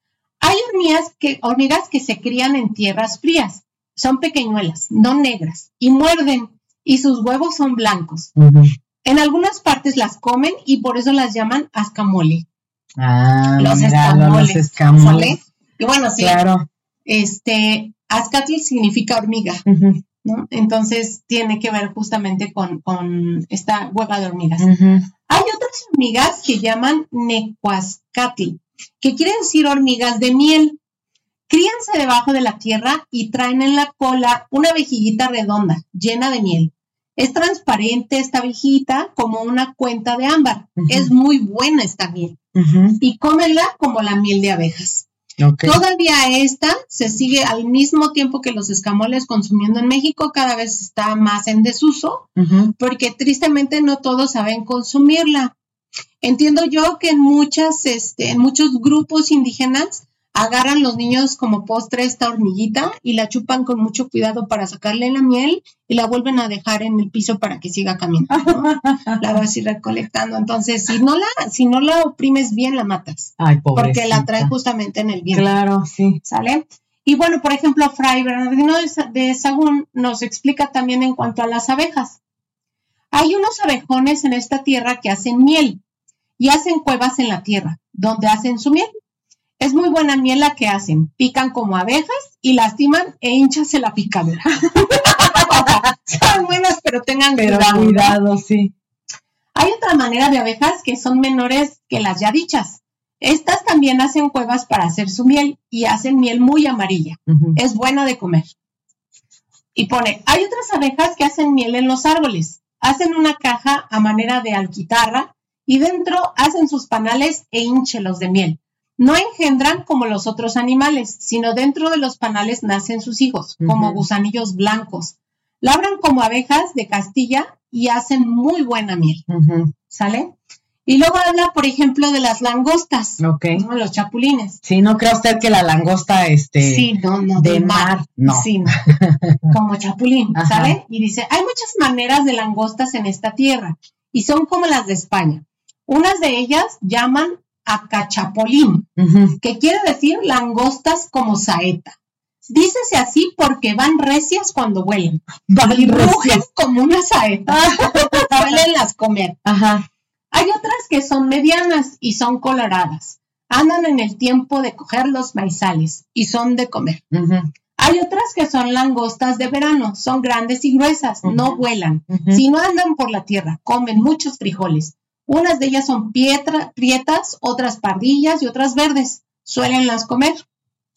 Hay hormigas que, hormigas que se crían en tierras frías. Son pequeñuelas, no negras, y muerden, y sus huevos son blancos. En algunas partes las comen y por eso las llaman ascamole. Ah, Los mira, escamoles, los escamoles. ¿sale? Y bueno, sí, Claro. este, azcatl significa hormiga. Entonces tiene que ver justamente con, con esta hueva de hormigas. Hay otras hormigas que llaman necuascatl, que quiere decir hormigas de miel. Críanse debajo de la tierra y traen en la cola una vejiguita redonda, llena de miel. Es transparente esta vejiguita como una cuenta de ámbar. Es muy buena esta miel. Y cómenla como la miel de abejas. Todavía esta se sigue al mismo tiempo que los escamoles consumiendo en México, cada vez está más en desuso porque tristemente no todos saben consumirla. Entiendo yo que en muchas, este, en muchos grupos indígenas agarran los niños como postre esta hormiguita y la chupan con mucho cuidado para sacarle la miel y la vuelven a dejar en el piso para que siga caminando. ¿no? la vas a ir recolectando. Entonces, si no la, si no la oprimes bien, la matas, Ay, porque la trae justamente en el vientre. Claro, sí. ¿Sale? Y bueno, por ejemplo, Fray Bernardino de Sagún nos explica también en cuanto a las abejas. Hay unos abejones en esta tierra que hacen miel y hacen cuevas en la tierra, donde hacen su miel. Es muy buena miel la que hacen. Pican como abejas y lastiman e hinchase la picadura. Son buenas, pero tengan Pero cuidado. sí. Hay otra manera de abejas que son menores que las ya dichas. Estas también hacen cuevas para hacer su miel y hacen miel muy amarilla. Es buena de comer. Y pone, hay otras abejas que hacen miel en los árboles. Hacen una caja a manera de alquitarra y dentro hacen sus panales e hinchelos de miel. No engendran como los otros animales, sino dentro de los panales nacen sus hijos, como gusanillos blancos. Labran como abejas de Castilla y hacen muy buena miel. ¿Sale? Y luego habla, por ejemplo, de las langostas, Ok. ¿no? los chapulines. Sí, no cree usted que la langosta, este, Sí, no, no, de del mar, no. Sí, no. como chapulín, Ajá. ¿sale? Y dice, hay muchas maneras de langostas en esta tierra y son como las de España. Unas de ellas llaman acachapolín, que quiere decir langostas como saeta. Dícese así porque van recias cuando huelen y rugen como una saeta. Suelen las comer. Ajá. Hay otras que son medianas y son coloradas. Andan en el tiempo de coger los maizales y son de comer. Hay otras que son langostas de verano, son grandes y gruesas, no vuelan. Ujú. Si no andan por la tierra, comen muchos frijoles. Unas de ellas son pietra- prietas, otras pardillas y otras verdes. Suelen las comer.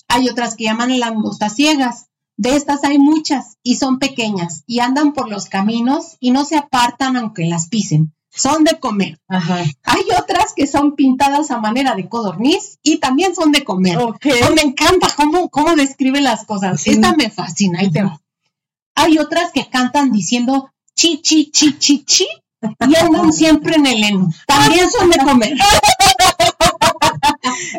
Hay otras que llaman langostas ciegas. De estas hay muchas y son pequeñas y andan por los caminos y no se apartan aunque las pisen. Son de comer. Ajá. Hay otras que son pintadas a manera de codorniz y también son de comer. Oh, me encanta cómo, cómo describe las cosas. Sí. Esta me fascina, ahí te va. Hay otras que cantan diciendo chi, chi, chi, chi, chi y andan siempre en el heno. También son de comer.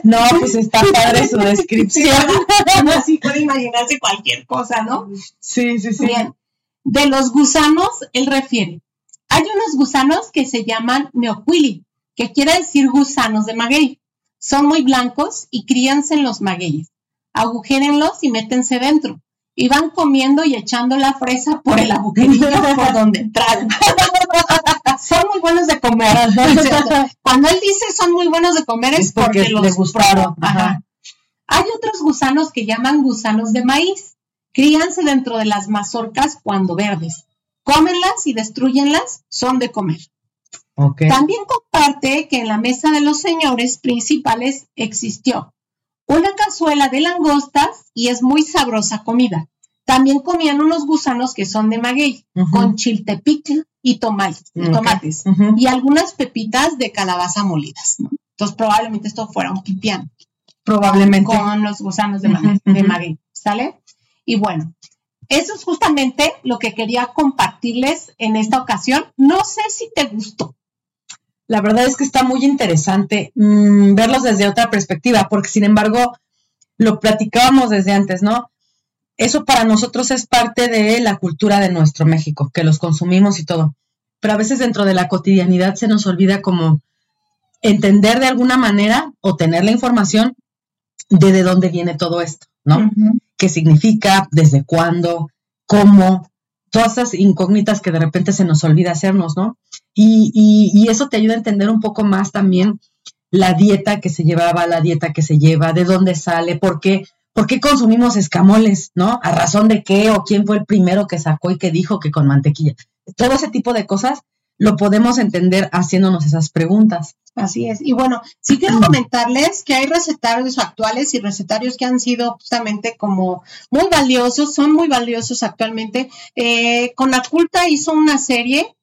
No, pues está padre su descripción. Uno sí puede imaginarse cualquier cosa, ¿no? Sí, sí, sí. Bien. De los gusanos, él refiere. Hay unos gusanos que se llaman neoquili, que quiere decir gusanos de maguey. Son muy blancos y críanse en los magueyes. Agujérenlos y métense dentro. Y van comiendo y echando la fresa por el agujerillo por donde entraron. son muy buenos de comer. Cuando él dice son muy buenos de comer es, porque, los gustaron. Hay otros gusanos que llaman gusanos de maíz. Críanse dentro de las mazorcas cuando verdes. Cómenlas y destruyenlas, son de comer. También comparte que en la mesa de los señores principales existió una cazuela de langostas y es muy sabrosa comida. También comían unos gusanos que son de maguey, con chiltepic y tomates, tomates y algunas pepitas de calabaza molidas. Entonces probablemente esto fuera un pipián. Probablemente. Con, los gusanos de, de maguey, ¿sale? Y bueno, eso es justamente lo que quería compartirles en esta ocasión. No sé si te gustó. La verdad es que está muy interesante mm, verlos desde otra perspectiva, porque sin embargo, lo platicábamos desde antes, ¿no? Eso para nosotros es parte de la cultura de nuestro México, que los consumimos y todo. Pero a veces dentro de la cotidianidad se nos olvida como entender de alguna manera o tener la información de de dónde viene todo esto, ¿no? ¿Qué significa? ¿Desde cuándo? ¿Cómo? Todas esas incógnitas que de repente se nos olvida hacernos, ¿no? Y, eso te ayuda a entender un poco más también la dieta que se llevaba, la dieta que se lleva, de dónde sale, por qué, por qué consumimos escamoles, ¿no? A razón de qué o quién fue el primero que sacó y que dijo que con mantequilla. Todo ese tipo de cosas lo podemos entender haciéndonos esas preguntas. Así es. Y bueno, sí quiero comentarles que hay recetarios actuales y recetarios que han sido justamente como muy valiosos, son muy valiosos actualmente. Eh, Conaculta hizo una serie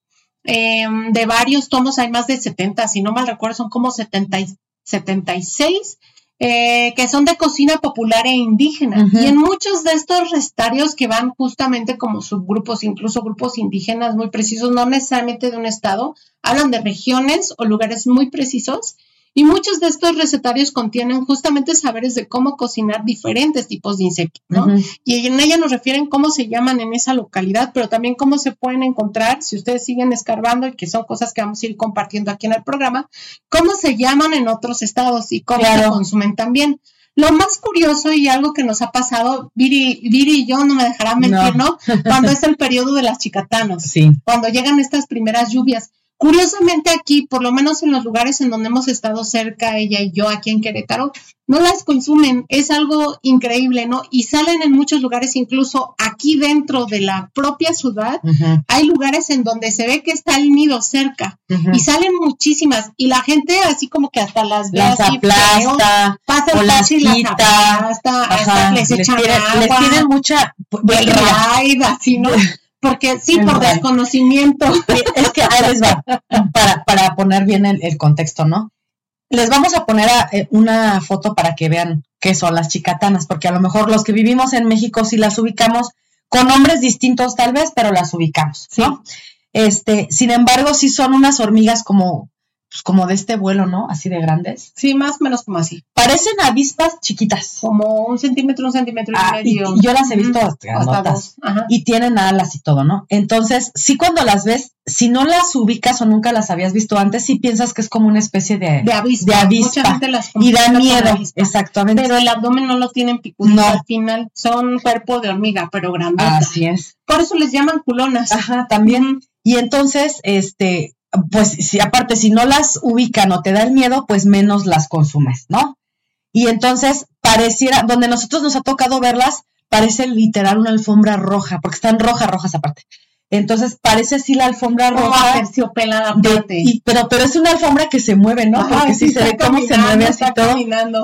em, de varios tomos, hay más de 70, si no mal recuerdo, son como 70, 76 eh, que son de cocina popular e indígena. Y en muchos de estos recetarios que van justamente como subgrupos, incluso grupos indígenas muy precisos, no necesariamente de un estado, hablan de regiones o lugares muy precisos y muchos de estos recetarios contienen justamente saberes de cómo cocinar diferentes tipos de insectos, ¿no? Y en ella nos refieren cómo se llaman en esa localidad, pero también cómo se pueden encontrar, si ustedes siguen escarbando, y que son cosas que vamos a ir compartiendo aquí en el programa, cómo se llaman en otros estados y cómo se consumen también. Lo más curioso y algo que nos ha pasado, Viri, Viri y yo no me dejarán mentir, ¿no? Cuando es el periodo de las chicatanos, sí. cuando llegan estas primeras lluvias, Curiosamente aquí, por lo menos en los lugares en donde hemos estado cerca, ella y yo aquí en Querétaro, no las consumen. Es algo increíble, ¿no? Y salen en muchos lugares, incluso aquí dentro de la propia ciudad, hay lugares en donde se ve que está el nido cerca y salen muchísimas. Y la gente así como que hasta las ve las aplasta, pasa el las y las aplasta, les, echan les tienen mucha... raid, así, ¿no? Porque sí, por desconocimiento. Es que ahí les va, para, para poner bien el, contexto, ¿no? Les vamos a poner eh, una foto para que vean qué son las chicatanas, porque a lo mejor los que vivimos en México sí las ubicamos con nombres distintos tal vez, pero las ubicamos, ¿no? Este, sin embargo, sí son unas hormigas como pues como de este vuelo, ¿no? Así de grandes. Sí, más o menos como así. Parecen avispas chiquitas. Como un centímetro, un centímetro y ah, medio. Y, yo las he visto hasta Y tienen alas y todo, ¿no? Entonces, sí cuando las ves, si no las ubicas o nunca las habías visto antes, sí piensas que es como una especie de, de avispa. De y da miedo, exactamente. Pero el abdomen no lo tienen picudito no. al final. Son cuerpo de hormiga, pero grandes. Así es. Por eso les llaman culonas. Ajá, también. Y entonces, este, pues si aparte si no las ubican o te da el miedo, pues menos las consumes, ¿no? Y entonces pareciera, donde nosotros nos ha tocado verlas, parece literal una alfombra roja, porque están rojas, rojas aparte. Entonces parece así la alfombra roja. terciopelada pero, pero es una alfombra que se mueve, ¿no? Porque sí, se ve cómo se mueve así todo.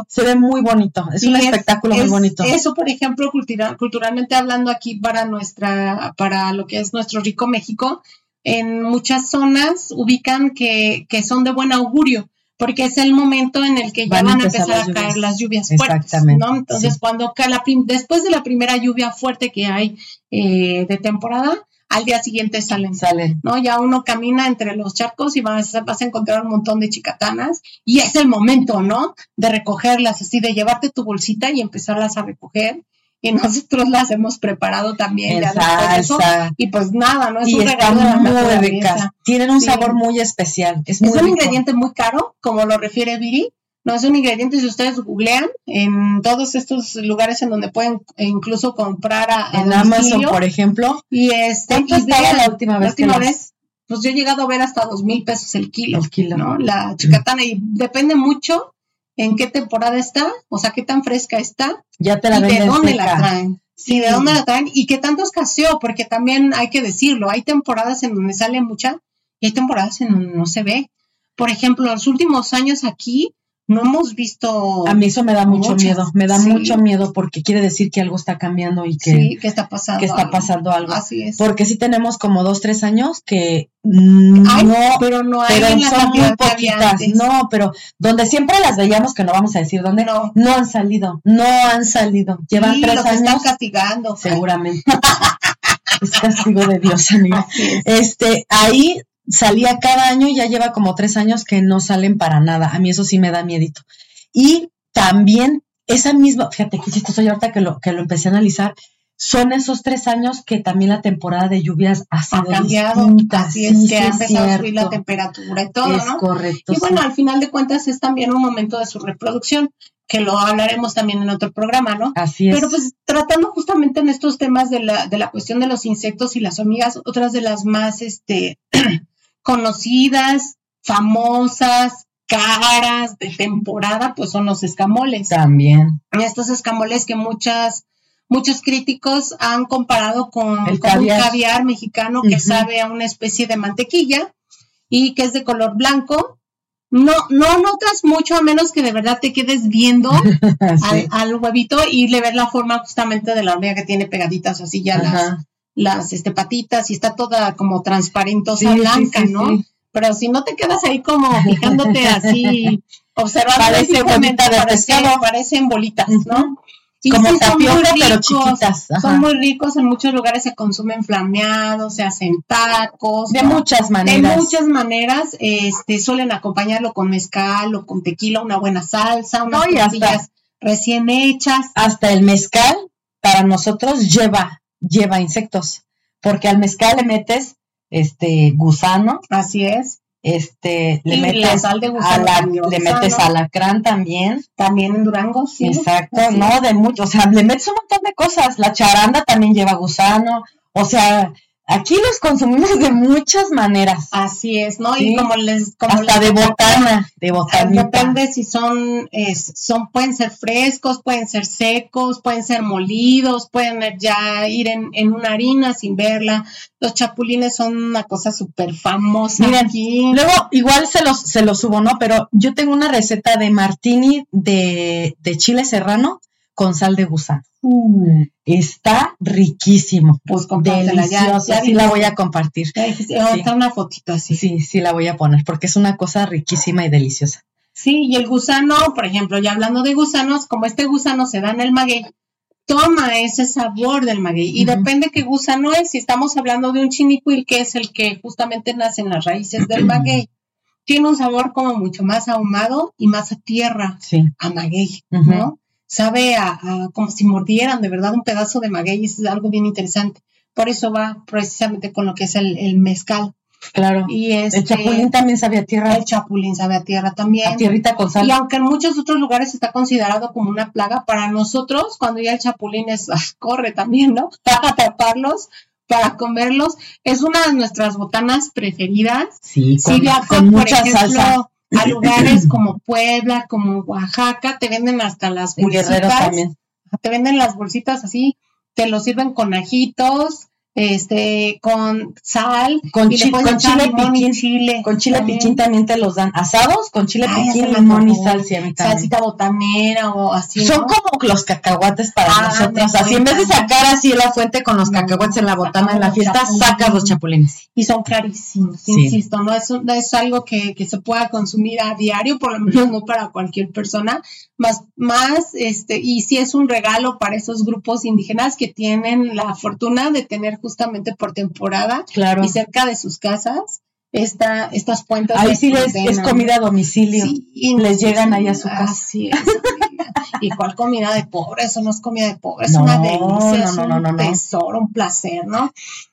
Se ve muy bonito. Es un espectáculo muy bonito. Eso, por ejemplo, culturalmente hablando aquí para nuestra, para lo que es nuestro rico México, en muchas zonas ubican que, que son de buen augurio porque es el momento en el que ya van, a empezar, a caer las lluvias fuertes, ¿no? Entonces, cuando cae la después de la primera lluvia fuerte que hay eh, de temporada, al día siguiente salen, salen, ¿no? Ya uno camina entre los charcos y vas, vas, a encontrar un montón de chicatanas y es el momento, ¿no? De recogerlas, así, de llevarte tu bolsita y empezarlas a recoger y nosotros las hemos preparado también ya salsa. y pues nada, ¿no? Es un regalo de la ricas. Tienen un sabor muy especial. Es, muy un ingrediente muy caro, como lo refiere Viri, No es un ingrediente, si ustedes googlean en todos estos lugares en donde pueden incluso comprar a, en Amazon, por ejemplo. Y este, ¿Cuánto estaba la última vez? La última vez, pues yo he llegado a ver hasta dos mil pesos el kilo. El kilo. ¿no? La chicatana, y depende mucho en qué temporada está, o sea, qué tan fresca está. Ya te la y de dónde seca. la traen. Sí, de dónde la traen y qué tanto escaseó, porque también hay que decirlo, hay temporadas en donde sale mucha y hay temporadas en donde no se ve. Por ejemplo, los últimos años aquí no hemos visto A mí eso me da mucho Muchas, miedo, me da sí. mucho miedo porque quiere decir que algo está cambiando y que, sí, que está pasando. que está algo. pasando algo. Así es. Porque sí tenemos como dos, tres años que Hay, no, pero no hay pero son muy poquitas, no, pero donde siempre las veíamos, que no vamos a decir dónde, No. no han salido, no han salido. Llevan Sí, tres los están años, castigando. seguramente. es castigo de Dios, amiga. Es. Este, ahí salía cada año y ya lleva como tres años que no salen para nada. A mí eso sí me da miedito. Y también esa misma, fíjate qué chistoso, yo ahorita que lo, que lo empecé a analizar, son esos tres años que también la temporada de lluvias ha sido Ha cambiado. distinta. Así Sí, es que ha empezado a subir la temperatura y todo, Es ¿no? correcto. Y bueno, sí. al final de cuentas es también un momento de su reproducción, que lo hablaremos también en otro programa, ¿no? Así es. Pero pues tratando justamente en estos temas de la, de la cuestión de los insectos y las hormigas, otras de las más este, conocidas, famosas, caras de temporada, pues son los escamoles. también. Estos escamoles que muchas, muchos críticos han comparado con, El con un caviar. mexicano que sabe a una especie de mantequilla y que es de color blanco. No, no notas mucho a menos que de verdad te quedes viendo al, Sí. al huevito y le ves la forma justamente de la hormiga que tiene pegaditas así ya Ajá. las este, patitas y está toda como transparentosa Sí, blanca, sí, ¿no? Pero si no te quedas ahí como fijándote así, observando Parece bolita de parece- pescado. parecen bolitas. ¿no? Como sí, son muy tapioca, pero ricos, chiquitas. Ajá. Son muy ricos, en muchos lugares se consumen flameados, se hacen tacos. De ¿no? muchas De maneras. muchas maneras, este, suelen acompañarlo con mezcal o con tequila, una buena salsa, unas No, recién hechas. Hasta el mezcal, para nosotros, lleva, lleva insectos. Porque al mezcal le metes este gusano, Así es. este, le Y la metes sal de gusano ala- también, le gusano. metes alacrán también. También en Durango, sí. Exacto, así no, de mucho, o sea, le metes un montón de cosas. La charanda también lleva gusano, o sea, aquí los consumimos de muchas maneras, Así es, ¿no? Sí. Y como les, como hasta les de botana, de botanita. Depende si son, es- son, pueden ser frescos, pueden ser secos, pueden ser molidos, pueden ya ir en, en una harina sin verla. Los chapulines son una cosa súper famosa Miren, aquí. Luego, igual se los, se los subo, ¿no? Pero yo tengo una receta de martini de, de chile serrano con sal de gusano. Está riquísimo. Pues ya- Deliciosa. ya sí la voy a compartir. Ya dijiste, oh, Sí. está una fotito así. Sí, sí la voy a poner porque es una cosa riquísima y deliciosa. Sí, y el gusano, por ejemplo, ya hablando de gusanos, como este gusano se da en el maguey, toma ese sabor del maguey. Y depende qué gusano es. Si estamos hablando de un chinicuil, que es el que justamente nace en las raíces del maguey, tiene un sabor como mucho más ahumado y más a tierra, Sí. a maguey. ¿no? Sabe a, a como si mordieran de verdad un pedazo de maguey, es algo bien interesante. Por eso va precisamente con lo que es el, el mezcal. Claro. Y este, el chapulín también sabe a tierra, el chapulín sabe a tierra también. a tierrita con sal. Y aunque en muchos otros lugares está considerado como una plaga, para nosotros, cuando ya el chapulín es, ah, corre también, ¿no? Para atraparlos, para comerlos, es una de nuestras botanas preferidas. Sí, con, Si viajas, con por mucha ejemplo, salsa. A lugares como Puebla, como Oaxaca, te venden hasta las bolsitas, también. te venden las bolsitas así, te lo sirven con ajitos, este, con sal, Con, y chi- con chile piquín. chile. Con chile también. piquín también te los dan. Asados con chile Ay, piquín, limón y antojó. sal. Sí, a mí también. Salsita botanera o así. Son ¿no? como los cacahuates para Ah, nosotros. Así en vez de sacar así la fuente con los cacahuates en la botana en la fiesta, los sacas los chapulines. y son clarísimos, Sí. insisto, no es, un- es algo que, que se pueda consumir a diario, por lo menos no para cualquier persona, más, más, este, y sí es un regalo para esos grupos indígenas que tienen la fortuna de tener justamente por temporada Claro. y cerca de sus casas esta, estas puentes. Ahí sí les, es comida a domicilio. Sí, Les sí, llegan sí, ahí a su casa. Así es. ¿Y cuál comida de pobre? Eso no es comida de pobre, es No, una delicia, es no, un no, tesoro, un placer, ¿no?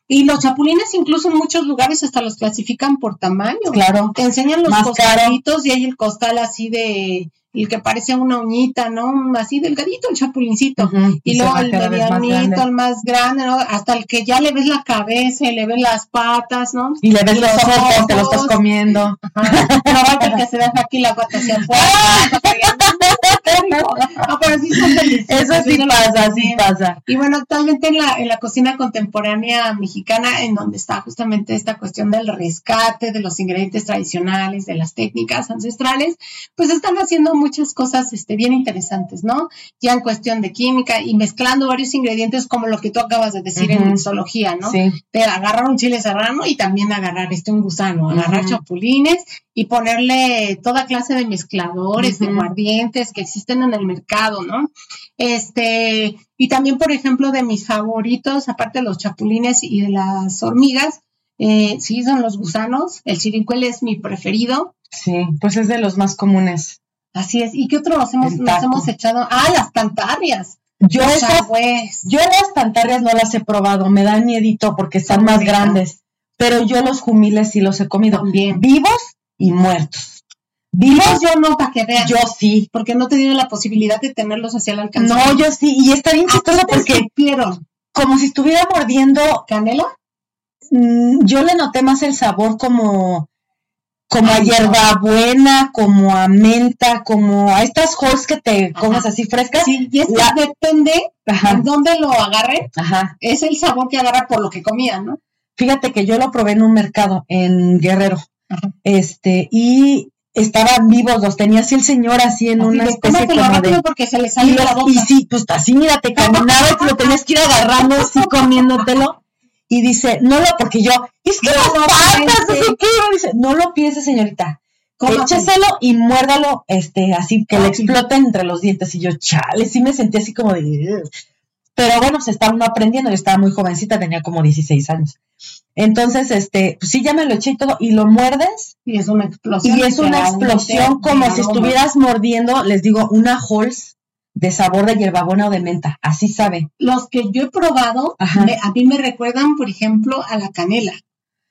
Y los chapulines incluso en muchos lugares hasta los clasifican por tamaño. Claro. Te enseñan los costalitos y hay el costal así de el que parece una uñita, ¿no? Así delgadito, el chapulincito. Y luego el medianito, el más grande, ¿no? Hasta el que ya le ves la cabeza y le ves las patas, ¿no? Y le ves y los los ojos, te lo estás comiendo. Ajá. No falta el que se deja aquí la pata hacia afuera. No, pero sí son deliciosos. Eso sí pasa, sí pasa. Y bueno, actualmente en la, en la cocina contemporánea mexicana, en donde está justamente esta cuestión del rescate de los ingredientes tradicionales, de las técnicas ancestrales, pues están haciendo muchas cosas este, bien interesantes, ¿no? Ya en cuestión de química y mezclando varios ingredientes como lo que tú acabas de decir en mixología, ¿no? Sí. de agarrar un chile serrano y también agarrar este un gusano, agarrar Ujú. chapulines y ponerle toda clase de mezcladores, de guardientes que existen en el mercado, ¿no? Este, y también, por ejemplo, de mis favoritos, aparte de los chapulines y de las hormigas, eh, sí, son los gusanos. El chirincuel es mi preferido. Sí, pues es de los más comunes. Así es. ¿Y qué otro nos hemos, nos echado? Ah, las tantarrias. Yo esas, sagües. yo las pantarrias no las he probado, me dan miedito porque están Son más grandes. Pero yo los jumiles sí los he comido. También. Vivos y muertos. Vivos yo no, para que vean. yo sí. porque no he tenido la posibilidad de tenerlos hacia el alcance. No, yo sí. Y está bien ¿A chistoso te porque supieron? como si estuviera mordiendo, ¿Canela? mm, yo le noté más el sabor como, como a no. hierbabuena, como a menta, como a estas holes que te Ajá. comes así frescas. Sí, y es que La- depende Ajá, en dónde lo agarren, ajá. es el sabor que agarra por lo que comían, ¿no? Fíjate que yo lo probé en un mercado en Guerrero. Ajá. Este, y estaban vivos, los tenía así el señor así en Así una de, especie como rápido de. porque se le la boca. y sí, pues así, mira, te caminaba y te lo tenías que ir agarrando así comiéndotelo. Y dice, no lo, porque yo, es que No las patas, no sé qué. Y dice, no lo piense, señorita. Écheselo y muérdalo, este, así que le sí. explote entre los dientes. Y yo, chale, sí me sentí así como de. Pero bueno, se estaba uno aprendiendo, yo estaba muy jovencita, tenía como 16 años. Entonces, este, pues sí, ya me lo eché y todo, y lo muerdes, Y es una explosión. y es una explosión como si estuvieras mordiendo, les digo, una Halls de sabor de hierbabuena o de menta, así sabe. Los que yo he probado, me- a mí me recuerdan, por ejemplo, a la canela.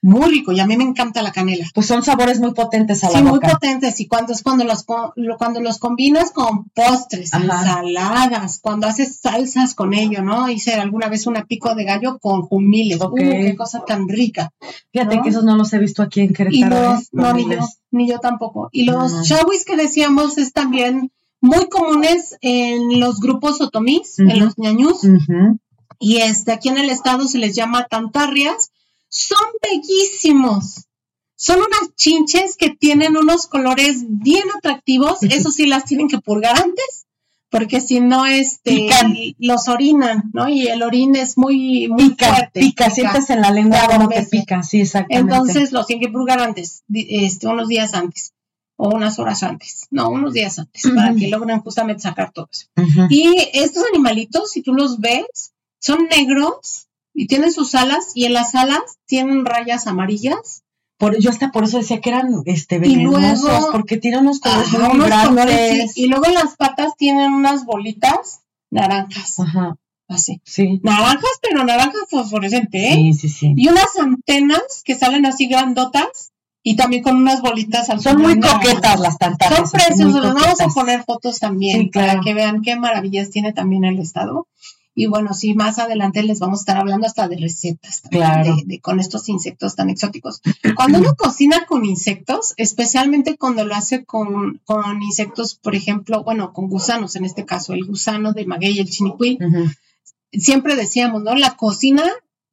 Muy rico, y a mí me encanta la canela. Pues son sabores muy potentes a la Sí, muy potentes. Y cuando es cuando los, cuando los combinas con postres, Ajá. ensaladas, cuando haces salsas con ello, ¿no? Hice alguna vez una pico de gallo con jumiles. Ok. Uh, qué cosa tan rica. Fíjate ¿no? que esos no los he visto aquí en Y Querétaro. los, ¿eh? no, ni yo, ni yo tampoco. Y los No. chawis que decíamos es también muy comunes en los grupos otomís, en los ñañús. Y este, aquí en el estado se les llama tantarrias. Son bellísimos. Son unas chinches que tienen unos colores bien atractivos. Eso sí las tienen que purgar antes, porque si no, este, Pican. los orinan, ¿no? Y el orín es muy, muy Pica, fuerte. pica, sientes en la lengua como te pica, sí, exactamente. Entonces los tienen que purgar antes, este, unos días antes, o unas horas antes. No, unos días antes, para que logren justamente sacar todo eso. Y estos animalitos, si tú los ves, son negros y tienen sus alas y en las alas tienen rayas amarillas. Por, yo hasta por eso decía que eran este, Y luego- venenosos, porque tienen unos colores Ajá, unos colores. Y luego en las patas tienen unas bolitas naranjas, Ajá, así. sí. Naranjas, pero naranjas fosforescente, ¿eh? Sí, sí, sí. Y unas antenas que salen así grandotas y también con unas bolitas al Son muy naranjas. coquetas las tantas. Son preciosas, les vamos a poner fotos también Sí, claro. para que vean qué maravillas tiene también el estado. Y bueno, sí, más adelante les vamos a estar hablando hasta de recetas también Claro. de, de- con estos insectos tan exóticos. Cuando uno cocina con insectos, especialmente cuando lo hace con, con insectos, por ejemplo, bueno, con gusanos, en este caso, el gusano de maguey y el chinicuil, siempre decíamos, ¿no? La cocina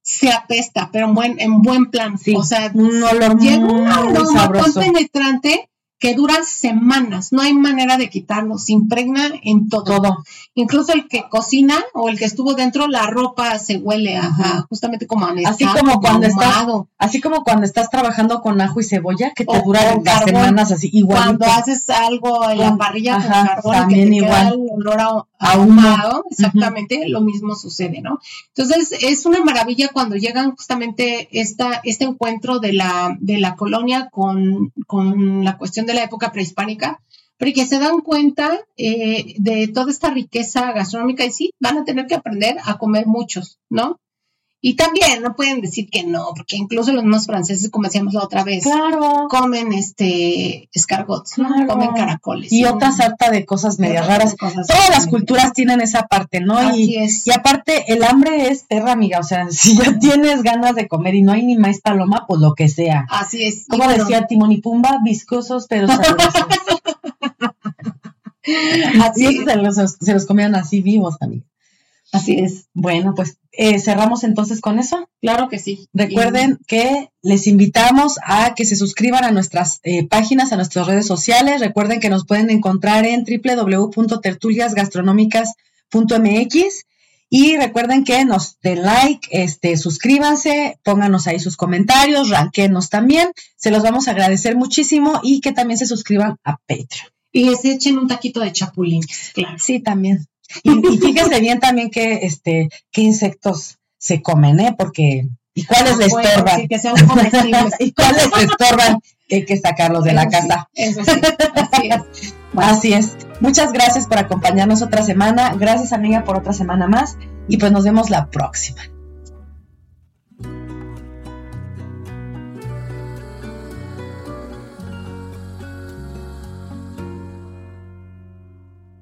se apesta, pero en buen, en buen plan. Sí, o sea, un olor llega un muy aroma tan penetrante que dura semanas, no hay manera de quitarlo, se impregna en todo. Todo. Incluso el que cocina o el que estuvo dentro, la ropa se huele a, justamente como a Así mezcal, como cuando estás, ahumado. así como cuando estás trabajando con ajo y cebolla, que te O duran las carbón. semanas así, igual. Cuando haces algo en la parrilla ajá, con carbón, que también te igual. queda el olor a, A ahumado, exactamente, lo mismo sucede, ¿no? Entonces, es una maravilla cuando llegan justamente esta, este encuentro de la, de la colonia con, con la cuestión de la época prehispánica, porque se dan cuenta eh, de toda esta riqueza gastronómica y sí, van a tener que aprender a comer muchos, ¿no? Y también no pueden decir que no, porque incluso los mismos franceses, como decíamos la otra vez, Claro. comen este escargots, comen caracoles. Y ¿no? otra sarta de cosas medias raras. cosas Todas las culturas tienen esa parte, ¿no? Así Y, es. y aparte, el hambre es perra, amiga. O sea, si ya tienes ganas de comer y no hay ni maíz paloma, pues lo que sea. Así es. Como bueno, decía Timón y Pumba, viscosos pero sabrosos. así es. se los, se los comían así vivos, amiga. Así es. Bueno, pues eh, cerramos entonces con eso. Claro que sí. Recuerden que les invitamos a que se suscriban a nuestras eh, páginas, a nuestras redes sociales. Recuerden que nos pueden encontrar en www.tertuliasgastronómicas.mx y recuerden que nos den like, este, suscríbanse, pónganos ahí sus comentarios, ranquenos también. Se los vamos a agradecer muchísimo y que también se suscriban a Patreon. Y se echen un taquito de chapulines, claro. Sí, también. Y, y fíjense bien también que este, qué insectos se comen, ¿eh? Porque, ¿y cuáles les Ah, Bueno, estorban? sí, que sean comestibles. ¿Y cuáles les estorban? Que hay que sacarlos de la sí, casa. eso sí, así es. Así es. Muchas gracias por acompañarnos otra semana. Gracias, amiga, por otra semana más. Y pues nos vemos la próxima.